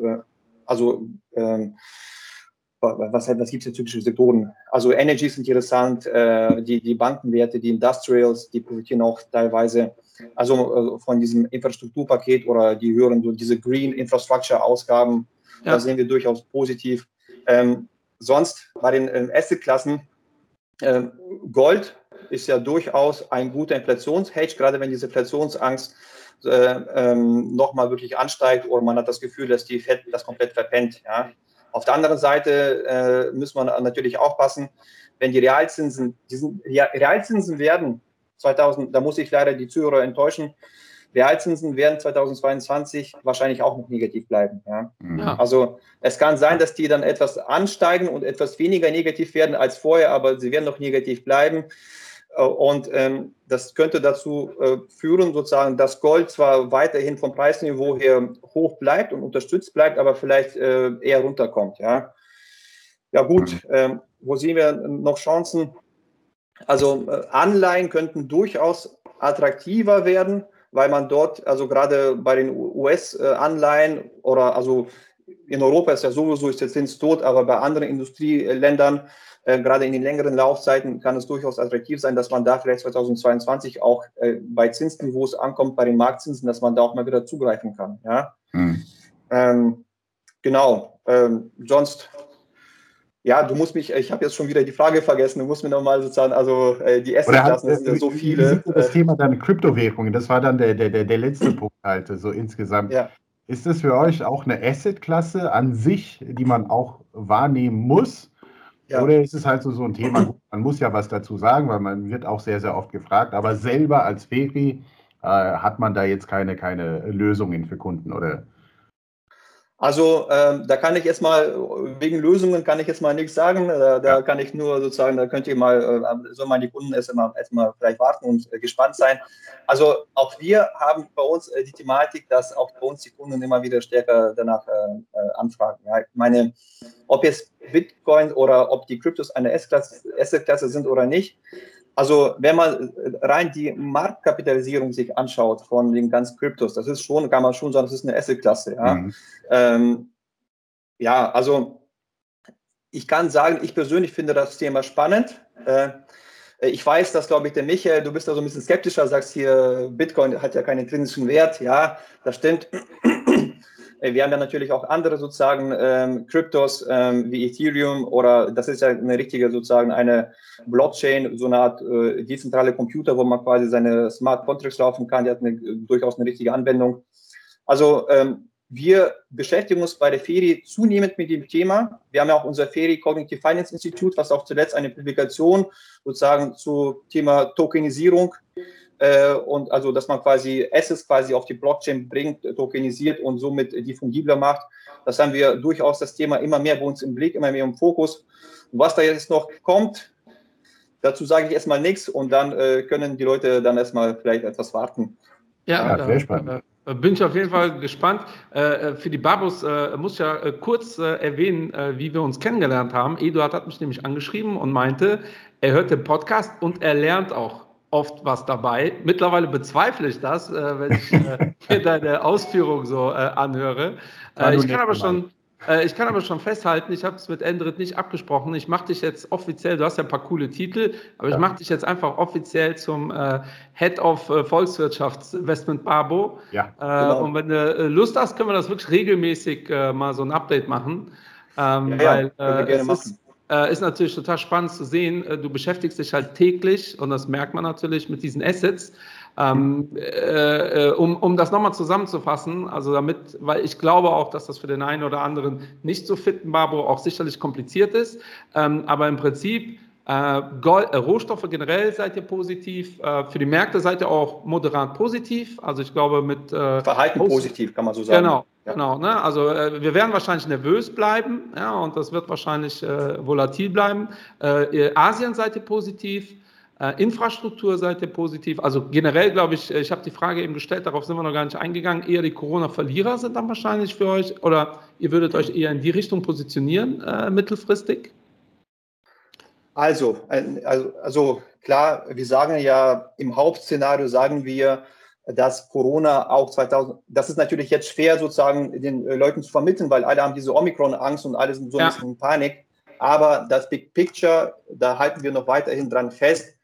also ähm, was, was gibt es für typische Sektoren? Also Energy ist interessant, äh, die, die Bankenwerte, die Industrials, die profitieren auch teilweise also äh, von diesem Infrastrukturpaket oder die höheren, so diese Green Infrastructure Ausgaben, ja. da sehen wir durchaus positiv. Ähm, sonst bei den ähm, Asset-Klassen, äh, Gold ist ja durchaus ein guter Inflationshedge, gerade wenn diese Inflationsangst äh, ähm, nochmal wirklich ansteigt oder man hat das Gefühl, dass die Fed das komplett verpennt. Ja. Auf der anderen Seite äh, muss man natürlich aufpassen, wenn die Realzinsen, die sind, ja, Realzinsen werden 2000, da muss ich leider die Zuhörer enttäuschen, Realzinsen werden 2022 wahrscheinlich auch noch negativ bleiben. Ja? ja? Also es kann sein, dass die dann etwas ansteigen und etwas weniger negativ werden als vorher, aber sie werden noch negativ bleiben. Äh, und ähm, das könnte dazu äh, führen, sozusagen, dass Gold zwar weiterhin vom Preisniveau her hoch bleibt und unterstützt bleibt, aber vielleicht äh, eher runterkommt. Ja, ja gut, mhm. ähm, wo sehen wir noch Chancen? Also äh, Anleihen könnten durchaus attraktiver werden, weil man dort, also gerade bei den US-Anleihen oder also in Europa ist ja sowieso ist der Zins tot, aber bei anderen Industrieländern, äh, gerade in den längeren Laufzeiten, kann es durchaus attraktiv sein, dass man da vielleicht 2022 auch äh, bei Zinsniveaus ankommt, bei den Marktzinsen, dass man da auch mal wieder zugreifen kann. Ja? Hm. Ähm, genau. Ähm, sonst ja, du musst mich, ich habe jetzt schon wieder die Frage vergessen, du musst mir nochmal sozusagen, also äh, die Assetklassen sind ja so viele. Das Thema dann Kryptowährungen, das war dann der, der, der, der letzte Punkt halt, so insgesamt. Ja. Ist das für euch auch eine Assetklasse an sich, die man auch wahrnehmen muss? Ja. Oder ist es halt so, so ein Thema, man muss ja was dazu sagen, weil man wird auch sehr, sehr oft gefragt, aber selber als Feri äh, hat man da jetzt keine, keine Lösungen für Kunden oder also ähm, da kann ich jetzt mal, wegen Lösungen kann ich jetzt mal nichts sagen. Da, da kann ich nur sozusagen, da könnt ihr mal, äh, soll mal die Kunden erstmal, erstmal vielleicht warten und äh, gespannt sein. Also auch wir haben bei uns äh, die Thematik, dass auch bei uns die Kunden immer wieder stärker danach äh, äh anfragen. Ja, ich meine, ob jetzt Bitcoin oder ob die Kryptos eine S-Klasse sind oder nicht, also wenn man rein die Marktkapitalisierung sich anschaut von den ganzen Kryptos, das ist schon, kann man schon sagen, das ist eine Assetklasse. Ja, mhm. ähm, ja also ich kann sagen, ich persönlich finde das Thema spannend. Äh, ich weiß, dass, glaube ich, der Michael, du bist da so ein bisschen skeptischer, sagst hier, Bitcoin hat ja keinen intrinsischen Wert. Ja, das stimmt. Äh, wir haben ja natürlich auch andere sozusagen ähm, Kryptos ähm, wie Ethereum oder das ist ja eine richtige sozusagen eine Blockchain, so eine Art äh, dezentrale Computer, wo man quasi seine Smart Contracts laufen kann. Die hat eine, durchaus eine richtige Anwendung. Also ähm, wir beschäftigen uns bei der FERI zunehmend mit dem Thema. Wir haben ja auch unser FERI Cognitive Finance Institute, was auch zuletzt eine Publikation sozusagen zu Thema Tokenisierung und also, dass man quasi Assets quasi auf die Blockchain bringt, tokenisiert und somit die fungibler macht. Das haben wir durchaus das Thema immer mehr bei uns im Blick, immer mehr im Fokus. Und was da jetzt noch kommt, dazu sage ich erstmal nichts und dann äh, können die Leute dann erstmal vielleicht etwas warten. Ja, ja sehr spannend. Äh, bin ich auf jeden Fall gespannt. Äh, äh für die Babus äh, muss ich ja äh, kurz äh, erwähnen, wie wir uns kennengelernt haben. Eduard hat mich nämlich angeschrieben und meinte, er hört den Podcast und er lernt auch oft was dabei. Mittlerweile bezweifle ich das, äh, wenn ich äh, deine Ausführungen so äh, anhöre. Äh, ich, kann aber schon, äh, ich kann aber schon festhalten, ich habe es mit Endrit nicht abgesprochen. Ich mache dich jetzt offiziell, du hast ja ein paar coole Titel, aber ja. ich mache dich jetzt einfach offiziell zum äh, Head of Volkswirtschaftsinvestment Babo. Ja, genau. Und wenn du Lust hast, können wir das wirklich regelmäßig mal so ein Update machen. Ähm, ja, weil ja, äh, es, ist, äh, ist natürlich total spannend zu sehen. Äh, du beschäftigst dich halt täglich und das merkt man natürlich mit diesen Assets. Ähm, äh, äh um, um das nochmal zusammenzufassen, also damit, weil ich glaube auch, dass das für den einen oder anderen nicht so fitten Babo auch sicherlich kompliziert ist, ähm, aber im Prinzip äh, Gold, äh, Rohstoffe generell seid ihr positiv, äh, für die Märkte seid ihr auch moderat positiv, also ich glaube mit Verhalten positiv kann man so sagen. Genau. Genau, ne? also äh, wir werden wahrscheinlich nervös bleiben ja, und das wird wahrscheinlich äh, volatil bleiben. Äh, Asien seid ihr positiv, äh, Infrastruktur seid ihr positiv. Also generell glaube ich, ich habe die Frage eben gestellt, darauf sind wir noch gar nicht eingegangen, eher die Corona-Verlierer sind dann wahrscheinlich für euch oder ihr würdet euch eher in die Richtung positionieren äh, mittelfristig? Also, also, also klar, wir sagen ja im Hauptszenario sagen wir, dass Corona auch 2000, das ist natürlich jetzt schwer sozusagen den äh, Leuten zu vermitteln, weil alle haben diese Omikron-Angst und alle sind so ein bisschen in Panik. Aber das Big Picture, da halten wir noch weiterhin dran fest.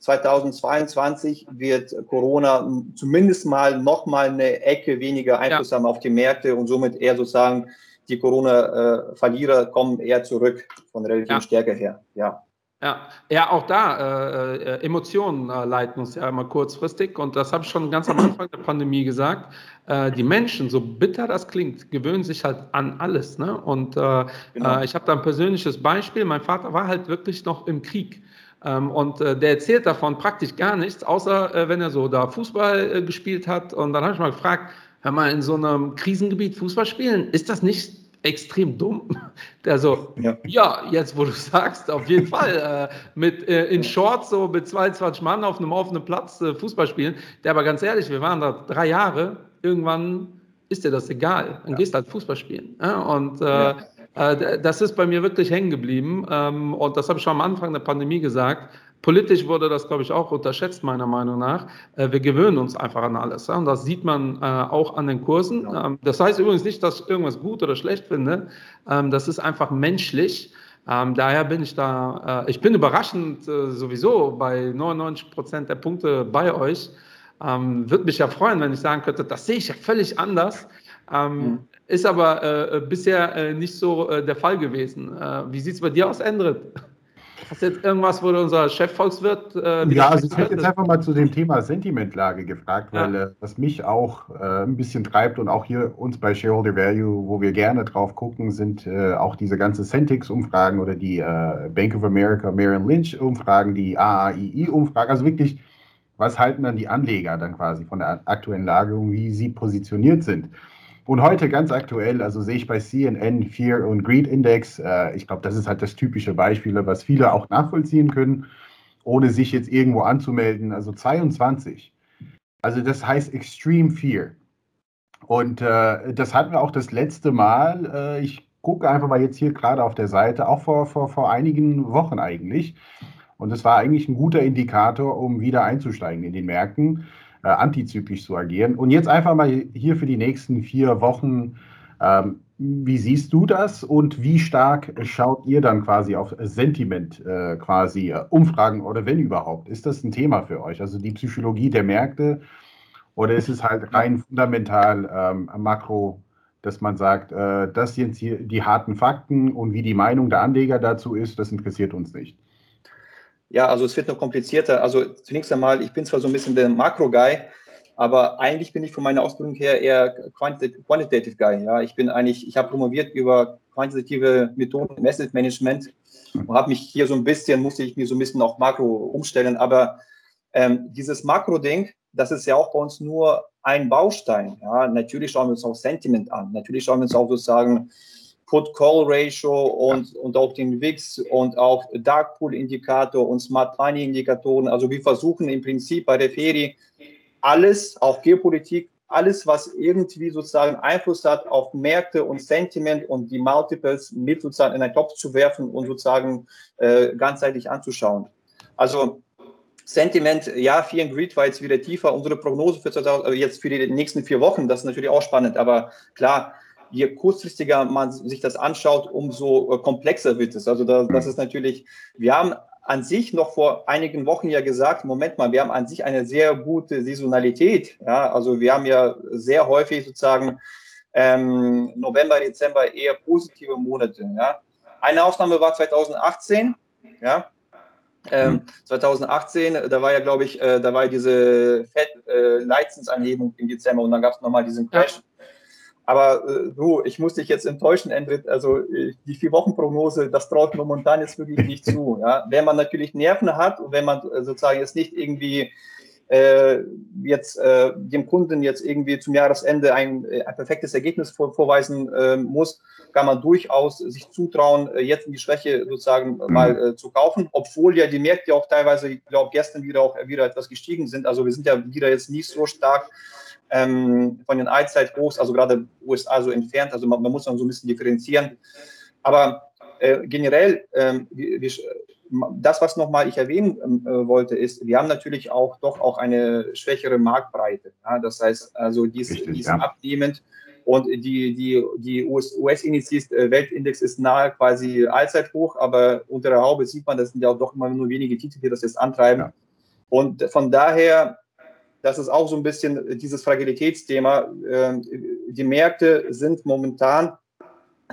2022 wird Corona zumindest mal noch mal eine Ecke weniger Einfluss ja. haben auf die Märkte und somit eher sozusagen die Corona-Verlierer äh, kommen eher zurück von der relativen ja. Stärke her. Ja. Ja, ja, auch da, äh, äh, Emotionen äh, leiten uns ja immer kurzfristig und das habe ich schon ganz am Anfang der Pandemie gesagt. Äh, die Menschen, so bitter das klingt, gewöhnen sich halt an alles. Ne? Und äh, genau. Äh, ich habe da ein persönliches Beispiel. Mein Vater war halt wirklich noch im Krieg. Ähm, und der erzählt davon praktisch gar nichts, außer wenn er so da Fußball gespielt hat. Und dann habe ich mal gefragt, hör mal, in so einem Krisengebiet Fußball spielen, ist das nicht extrem dumm. Der so, ja. ja. jetzt wo du sagst, auf jeden Fall, äh, mit äh, in Shorts so mit 22 Mann auf einem offenen Platz äh, Fußball spielen. Der aber ganz ehrlich, wir waren da drei Jahre, irgendwann ist dir das egal. Dann ja. gehst halt Fußball spielen. Ja? Und äh, äh, das ist bei mir wirklich hängen geblieben. Ähm, und das habe ich schon am Anfang der Pandemie gesagt. Politisch wurde das, glaube ich, auch unterschätzt, meiner Meinung nach. Äh, wir gewöhnen uns einfach an alles. Und das sieht man äh, auch an den Kursen. Ähm, das heißt übrigens nicht, dass ich irgendwas gut oder schlecht finde. Ähm, das ist einfach menschlich. Ähm, daher bin ich da, ich bin überraschend sowieso bei 99 Prozent der Punkte bei euch. Würde mich ja freuen, wenn ich sagen könnte, das sehe ich ja völlig anders. Mhm. Ist aber bisher nicht so der Fall gewesen. wie sieht es bei dir aus, Endrit? Hast du jetzt irgendwas, wo unser Chefvolkswirt. Äh, ja, also ich hätte jetzt einfach mal zu dem Thema Sentimentlage gefragt, weil ja. äh, was mich auch äh, ein bisschen treibt und auch hier uns bei Shareholder Value, wo wir gerne drauf gucken, sind äh, auch diese ganze Centix-Umfragen oder die äh, Bank of America, Merrill Lynch-Umfragen, die AAII-Umfragen. Also wirklich, was halten dann die Anleger dann quasi von der aktuellen Lage und wie sie positioniert sind? Und heute ganz aktuell, also sehe ich bei CNN Fear und Greed Index, äh, ich glaube, das ist halt das typische Beispiel, was viele auch nachvollziehen können, ohne sich jetzt irgendwo anzumelden. Also 22. Also das heißt Extreme Fear. Und äh, das hatten wir auch das letzte Mal. Äh, ich gucke einfach mal jetzt hier gerade auf der Seite, auch vor, vor, vor einigen Wochen eigentlich. Und das war eigentlich ein guter Indikator, um wieder einzusteigen in den Märkten äh, antizyklisch zu agieren. Und jetzt einfach mal hier für die nächsten vier Wochen, ähm, wie siehst du das und wie stark schaut ihr dann quasi auf Sentiment, äh, quasi äh, Umfragen oder wenn überhaupt? Ist das ein Thema für euch? Also die Psychologie der Märkte oder ist es halt rein fundamental ähm, Makro? dass man sagt, äh, das sind hier die harten Fakten und wie die Meinung der Anleger dazu ist, das interessiert uns nicht. Ja, also es wird noch komplizierter. Also zunächst einmal, ich bin zwar so ein bisschen der Makro-Guy, aber eigentlich bin ich von meiner Ausbildung her eher Quantitative Guy. Ja, ich bin eigentlich, ich habe promoviert über quantitative Methoden im Asset Management und habe mich hier so ein bisschen, musste ich mir so ein bisschen auf Makro umstellen. Aber ähm, dieses Makro-Ding, das ist ja auch bei uns nur ein Baustein. Ja, natürlich schauen wir uns auch Sentiment an. Natürlich schauen wir uns auch sozusagen Put-Call-Ratio und, und auch den WIX und auch Dark Pool-Indikator und Smart Money-Indikatoren. Also wir versuchen im Prinzip bei der Ferie alles, auch Geopolitik, alles, was irgendwie sozusagen Einfluss hat auf Märkte und Sentiment und die Multiples mit sozusagen in einen Topf zu werfen und sozusagen äh, ganzheitlich anzuschauen. Also Sentiment, ja, Fear and Greed war jetzt wieder tiefer. Unsere Prognose für 2000, also jetzt für die nächsten vier Wochen, das ist natürlich auch spannend, aber klar, je kurzfristiger man sich das anschaut, umso äh, komplexer wird es. Also das, das ist natürlich, wir haben an sich noch vor einigen Wochen ja gesagt, Moment mal, wir haben an sich eine sehr gute Saisonalität. Ja, also wir haben ja sehr häufig sozusagen ähm, November, Dezember eher positive Monate. Ja. Eine Ausnahme war 2018. Ja. Ähm, 2018, da war ja, glaube ich, äh, da war diese Fed-Leitzinsanhebung äh, im Dezember und dann gab es nochmal diesen Crash. Aber äh, du, ich muss dich jetzt enttäuschen, Endrit. Also äh, die Vier-Wochen-Prognose, das traut momentan jetzt wirklich nicht zu. Ja? Wenn man natürlich Nerven hat und wenn man äh, sozusagen jetzt nicht irgendwie äh, jetzt äh, dem Kunden jetzt irgendwie zum Jahresende ein, äh, ein perfektes Ergebnis vor, vorweisen äh, muss, kann man durchaus sich zutrauen, jetzt in die Schwäche sozusagen mhm. mal zu kaufen, obwohl ja die Märkte auch teilweise, ich glaube, gestern wieder auch wieder etwas gestiegen sind. Also wir sind ja wieder jetzt nicht so stark ähm, von den Allzeithochs, also gerade USA so entfernt. Also man, man, muss dann so ein bisschen differenzieren. Aber äh, generell, ähm, wir, wir, das, was nochmal ich erwähnen äh, wollte, ist, wir haben natürlich auch doch auch eine schwächere Marktbreite. Ja? Das heißt, also dies, Richtig, diesen ja. abnehmend und die, die, die US-Indizes, äh, Weltindex ist nahe quasi Allzeithoch, aber unter der Haube sieht man, das sind ja auch doch immer nur wenige Titel, die das jetzt antreiben. Ja. Und von daher das ist auch so ein bisschen dieses Fragilitätsthema. Ähm, die Märkte sind momentan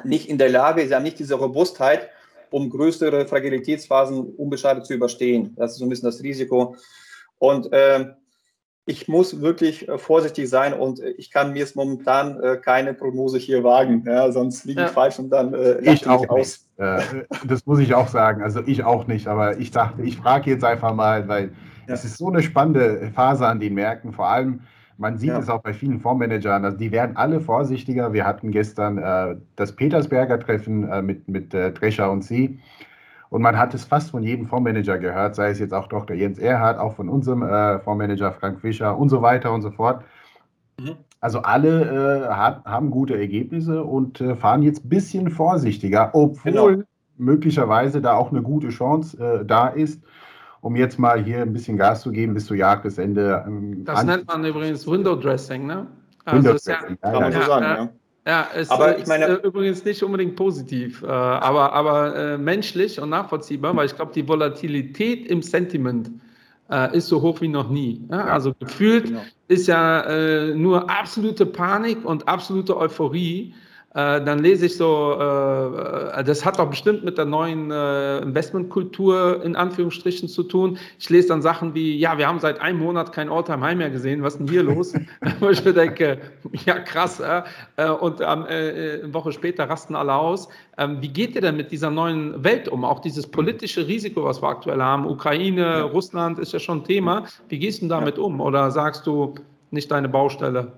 nicht in der Lage, sie haben nicht diese Robustheit, um größere Fragilitätsphasen unbeschadet zu überstehen. Das ist so ein bisschen das Risiko. Und äh, ich muss wirklich äh, vorsichtig sein und ich kann mir jetzt momentan äh, keine Prognose hier wagen. Ja, sonst liege ich ja. falsch und dann äh, ich auch aus. Äh, das muss ich auch sagen. Also ich auch nicht, aber ich dachte, ich frage jetzt einfach mal, weil. Es ist so eine spannende Phase an den Märkten, vor allem, man sieht ja. es auch bei vielen Fondsmanagern, also die werden alle vorsichtiger. Wir hatten gestern äh, das Petersberger Treffen äh, mit, mit äh, Drescher und Sie. Und man hat es fast von jedem Fondsmanager gehört, sei es jetzt auch Dr. Jens Erhardt, auch von unserem äh, Fondsmanager Frank Fischer und so weiter und so fort. Mhm. Also alle äh, hat, haben gute Ergebnisse und äh, fahren jetzt ein bisschen vorsichtiger, obwohl genau. möglicherweise da auch eine gute Chance äh, da ist. Um jetzt mal hier ein bisschen Gas zu geben bis zu Jahresende. Ähm, das nennt man übrigens Window Dressing, ne? Also Window Dressing, ja, kann man so sagen, ja. Ja, es aber ist meine, äh, übrigens nicht unbedingt positiv, äh, aber, aber äh, menschlich und nachvollziehbar, weil ich glaube, die Volatilität im Sentiment äh, ist so hoch wie noch nie. Ja? Also gefühlt genau. ist ja äh, nur absolute Panik und absolute Euphorie äh, dann lese ich so, äh, das hat doch bestimmt mit der neuen äh, Investmentkultur in Anführungsstrichen zu tun. Ich lese dann Sachen wie, ja, wir haben seit einem Monat kein Alltime High mehr gesehen, was ist denn hier los? Wo ich mir denke, ja krass, äh, und ähm, eine Woche später rasten alle aus. Ähm, wie geht ihr denn mit dieser neuen Welt um? Auch dieses politische Risiko, was wir aktuell haben, Ukraine, ja. Russland ist ja schon Thema. Wie gehst du damit um? Oder sagst du, nicht deine Baustelle?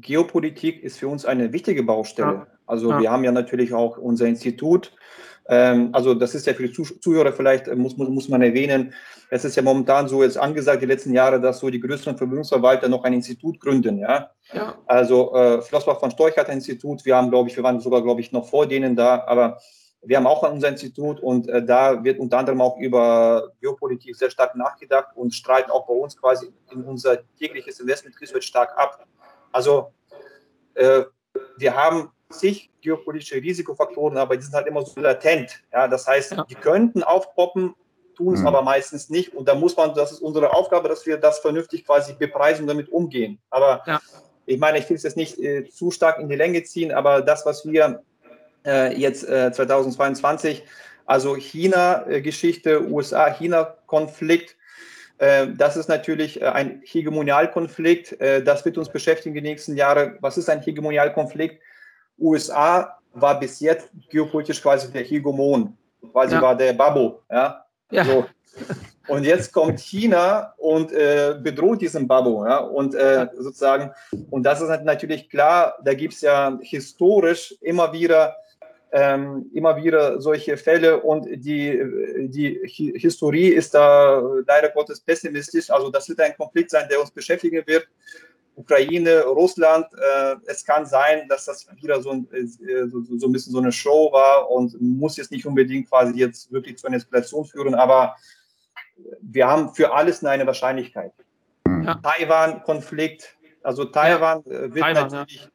Geopolitik ist für uns eine wichtige Baustelle. Ja. Also ja. wir haben ja natürlich auch unser Institut. Ähm, also das ist ja für die Zuhörer vielleicht, äh, muss, muss, muss man erwähnen, es ist ja momentan so jetzt angesagt, die letzten Jahre, dass so die größeren Vermögensverwalter noch ein Institut gründen. Ja. ja. Also äh, Flossbach von Storch hat ein Institut. Wir haben, glaube ich, wir waren sogar, glaube ich, noch vor denen da. Aber wir haben auch unser Institut und äh, da wird unter anderem auch über Geopolitik sehr stark nachgedacht und streiten auch bei uns quasi in unser tägliches Investment Research stark ab. Also äh, wir haben zig geopolitische Risikofaktoren, aber die sind halt immer so latent. Ja, das heißt, ja. die könnten aufpoppen, tun es mhm. aber meistens nicht. Und da muss man, das ist unsere Aufgabe, dass wir das vernünftig quasi bepreisen und damit umgehen. Aber ja. ich meine, ich will es jetzt nicht äh, zu stark in die Länge ziehen, aber das, was wir äh, jetzt äh, 2022, also China-Geschichte, USA-China-Konflikt, äh, das ist natürlich äh, ein Hegemonialkonflikt. Äh, das wird uns beschäftigen die nächsten Jahre. Was ist ein Hegemonialkonflikt? USA war bis jetzt geopolitisch quasi der Hegemon, quasi ja. war der Babo. Ja? ja. So. Und jetzt kommt China und äh, bedroht diesen Babo. Ja? Und äh, sozusagen, und das ist natürlich klar, da gibt es ja historisch immer wieder ähm, immer wieder solche Fälle und die, die Historie ist da leider Gottes pessimistisch. Also das wird ein Konflikt sein, der uns beschäftigen wird. Ukraine, Russland, äh, es kann sein, dass das wieder so ein, äh, so, so, ein bisschen so eine Show war und muss jetzt nicht unbedingt quasi jetzt wirklich zu einer Eskalation führen, aber wir haben für alles eine Wahrscheinlichkeit. Ja. Taiwan-Konflikt, also Taiwan ja. Äh, wird Taiwan, natürlich, ja.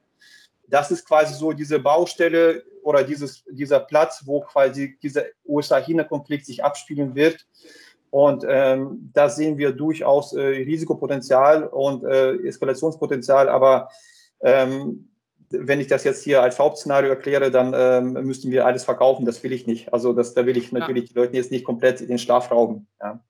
Das ist quasi so diese Baustelle, oder dieses, dieser Platz, wo quasi dieser USA-China-Konflikt sich abspielen wird. Und ähm, da sehen wir durchaus äh, Risikopotenzial und äh, Eskalationspotenzial. Aber ähm, wenn ich das jetzt hier als Hauptszenario erkläre, dann ähm, müssten wir alles verkaufen. Das will ich nicht. Also das, da will ich natürlich ja. die Leute jetzt nicht komplett den Schlaf rauben. Ja.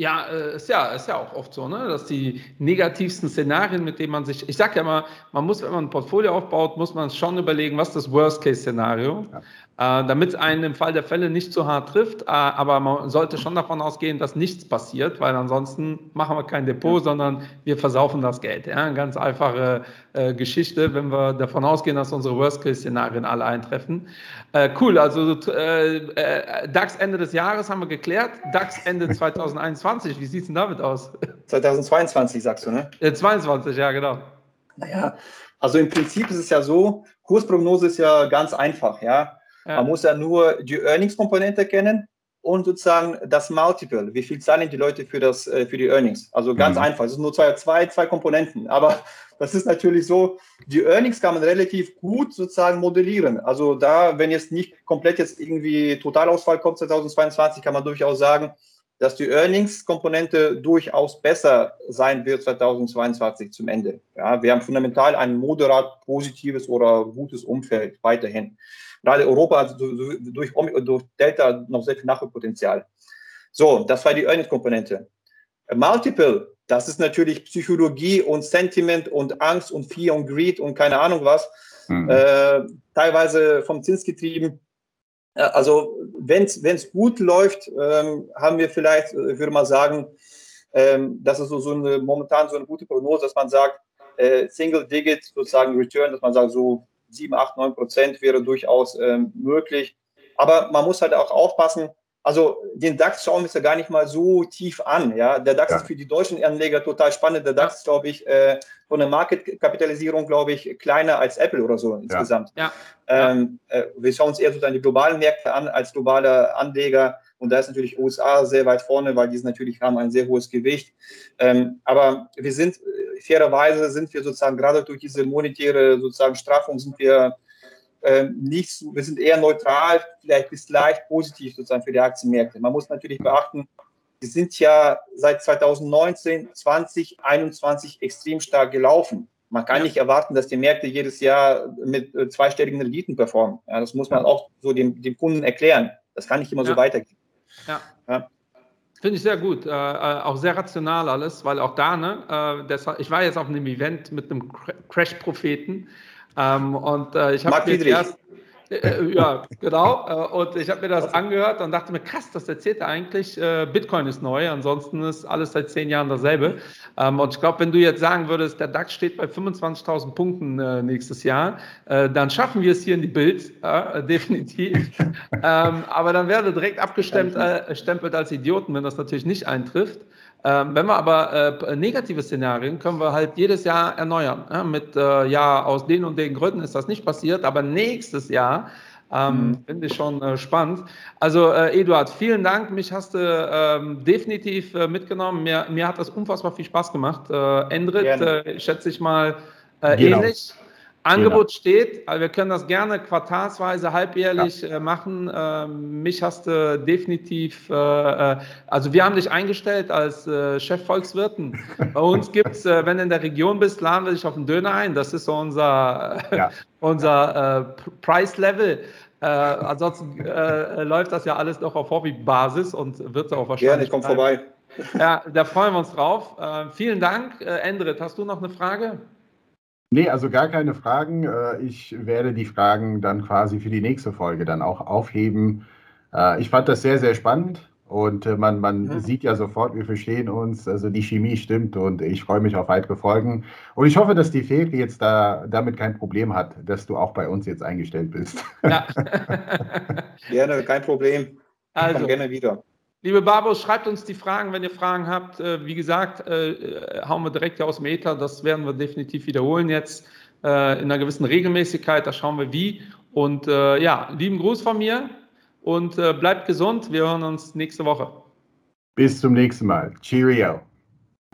Ja, äh, ist ja, ist ja auch oft so, ne? dass die negativsten Szenarien, mit denen man sich, ich sage ja mal, man muss, wenn man ein Portfolio aufbaut, muss man schon überlegen, was ist das Worst-Case-Szenario. Ja damit einen im Fall der Fälle nicht zu hart trifft. Äh, aber man sollte schon davon ausgehen, dass nichts passiert, weil ansonsten machen wir kein Depot, sondern wir versaufen das Geld. Ja, eine ganz einfache äh, Geschichte, wenn wir davon ausgehen, dass unsere Worst-Case-Szenarien alle eintreffen. Äh, cool, also äh, äh, DAX Ende des Jahres haben wir geklärt. DAX Ende 2021, wie sieht es denn damit aus? 2022 sagst du, ne? 22, ja, genau. Naja, also im Prinzip ist es ja so, Kursprognose ist ja ganz einfach, ja. Ja. Man muss ja nur die Earnings-Komponente kennen und sozusagen das Multiple. Wie viel zahlen die Leute für, das, äh, für die Earnings? Also ganz mhm. einfach. Es sind nur zwei, zwei, zwei Komponenten. Aber das ist natürlich so, die Earnings kann man relativ gut sozusagen modellieren. Also da, wenn jetzt nicht komplett jetzt irgendwie Totalausfall kommt 2022, kann man durchaus sagen, dass die Earnings-Komponente durchaus besser sein wird 2022 zum Ende. Ja, wir haben fundamental ein moderat positives oder gutes Umfeld weiterhin. Gerade Europa hat durch, durch Delta noch sehr viel Nachholpotenzial. So, das war die Earnings-Komponente. Multiple, das ist natürlich Psychologie und Sentiment und Angst und Fear und Greed und keine Ahnung was. Mhm. Äh, teilweise vom Zins getrieben. Also, wenn es gut läuft, ähm, haben wir vielleicht, äh, würde mal sagen, ähm, das ist so, so eine, momentan so eine gute Prognose, dass man sagt, äh, Single Digit sozusagen Return, dass man sagt, so 7, 8, 9 Prozent wäre durchaus ähm, möglich. Aber man muss halt auch aufpassen, also den DAX schauen wir uns ja gar nicht mal so tief an. Ja? Der DAX ja. ist für die deutschen Anleger total spannend. Der DAX ist, glaube ich, äh, von der Marketkapitalisierung, glaube ich, kleiner als Apple oder so insgesamt. Ja. Ähm, äh, wir schauen uns eher sozusagen die globalen Märkte an als globaler Anleger. Und da ist natürlich USA sehr weit vorne, weil die natürlich haben ein sehr hohes Gewicht. Ähm, aber wir sind, äh, fairerweise sind wir sozusagen gerade durch diese monetäre sozusagen Straffung sind wir äh, nicht so, wir sind eher neutral, vielleicht bis leicht positiv sozusagen für die Aktienmärkte. Man muss natürlich beachten, die sind ja seit 2019, 20, 21 extrem stark gelaufen. Man kann nicht erwarten, dass die Märkte jedes Jahr mit äh, zweistelligen Renditen performen. Ja, das muss man auch so dem, dem Kunden erklären. Das kann nicht immer ja. so weitergehen. Ja. ja. Finde ich sehr gut. Äh, äh, auch sehr rational alles, weil auch da, ne, äh, deshalb, ich war jetzt auf einem Event mit einem Crash-Propheten ähm, und äh, ich habe erst. Äh, äh, ja, genau. Äh, und ich habe mir das angehört und dachte mir, krass, das erzählt er eigentlich. Bitcoin ist neu, ansonsten ist alles seit zehn Jahren dasselbe. Ähm, und ich glaube, wenn du jetzt sagen würdest, der DAX steht bei 25.000 Punkten nächstes Jahr, dann schaffen wir es hier in die Bild, definitiv. ähm, aber dann werde direkt abgestempelt als Idioten, wenn das natürlich nicht eintrifft. Ähm, wenn wir aber äh, negative Szenarien können wir halt jedes Jahr erneuern. Ja, mit äh, ja, aus den und den Gründen ist das nicht passiert, aber nächstes Jahr ähm, mhm. finde ich schon äh, spannend. Also äh, Eduard, vielen Dank. Mich hast du ähm, definitiv äh, mitgenommen. Mir, mir hat das unfassbar viel Spaß gemacht. Äh, Endrit, äh, schätze ich mal äh, genau. ähnlich. Angebot genau. steht, wir können das gerne quartalsweise, halbjährlich ja. äh, machen. Ähm, mich hast du definitiv, äh, äh, also wir haben dich eingestellt als Chef Volkswirten. Bei uns gibt es, wenn du in der Region bist, laden wir dich auf den Döner ein. Das ist so unser, ja. unser äh, Price-Level. ansonsten läuft das ja alles noch auf Hobbybasis und wird auch wahrscheinlich. Gerne, ich komme vorbei. Ja, da freuen wir uns drauf. vielen Dank. Endrit, hast du noch eine Frage? Nee, also gar keine Fragen. Äh, ich werde die Fragen dann quasi für die nächste Folge dann auch aufheben. Äh, ich fand das sehr, sehr spannend und äh, man, man ja. sieht ja sofort, wir verstehen uns, also die Chemie stimmt und ich freue mich auf weitere Folgen. Und ich hoffe, dass die Fähre jetzt da damit kein Problem hat, dass du auch bei uns jetzt eingestellt bist. Ja. gerne, kein Problem. Also, gerne wieder. Liebe Barbos, schreibt uns die Fragen, wenn ihr Fragen habt. Äh, wie gesagt, äh, äh, hauen wir direkt aus dem Ether. Das werden wir definitiv wiederholen jetzt in einer gewissen Regelmäßigkeit. Da schauen wir wie. Und ja, lieben Gruß von mir und bleibt gesund. Wir hören uns nächste Woche. Bis zum nächsten Mal. Cheerio.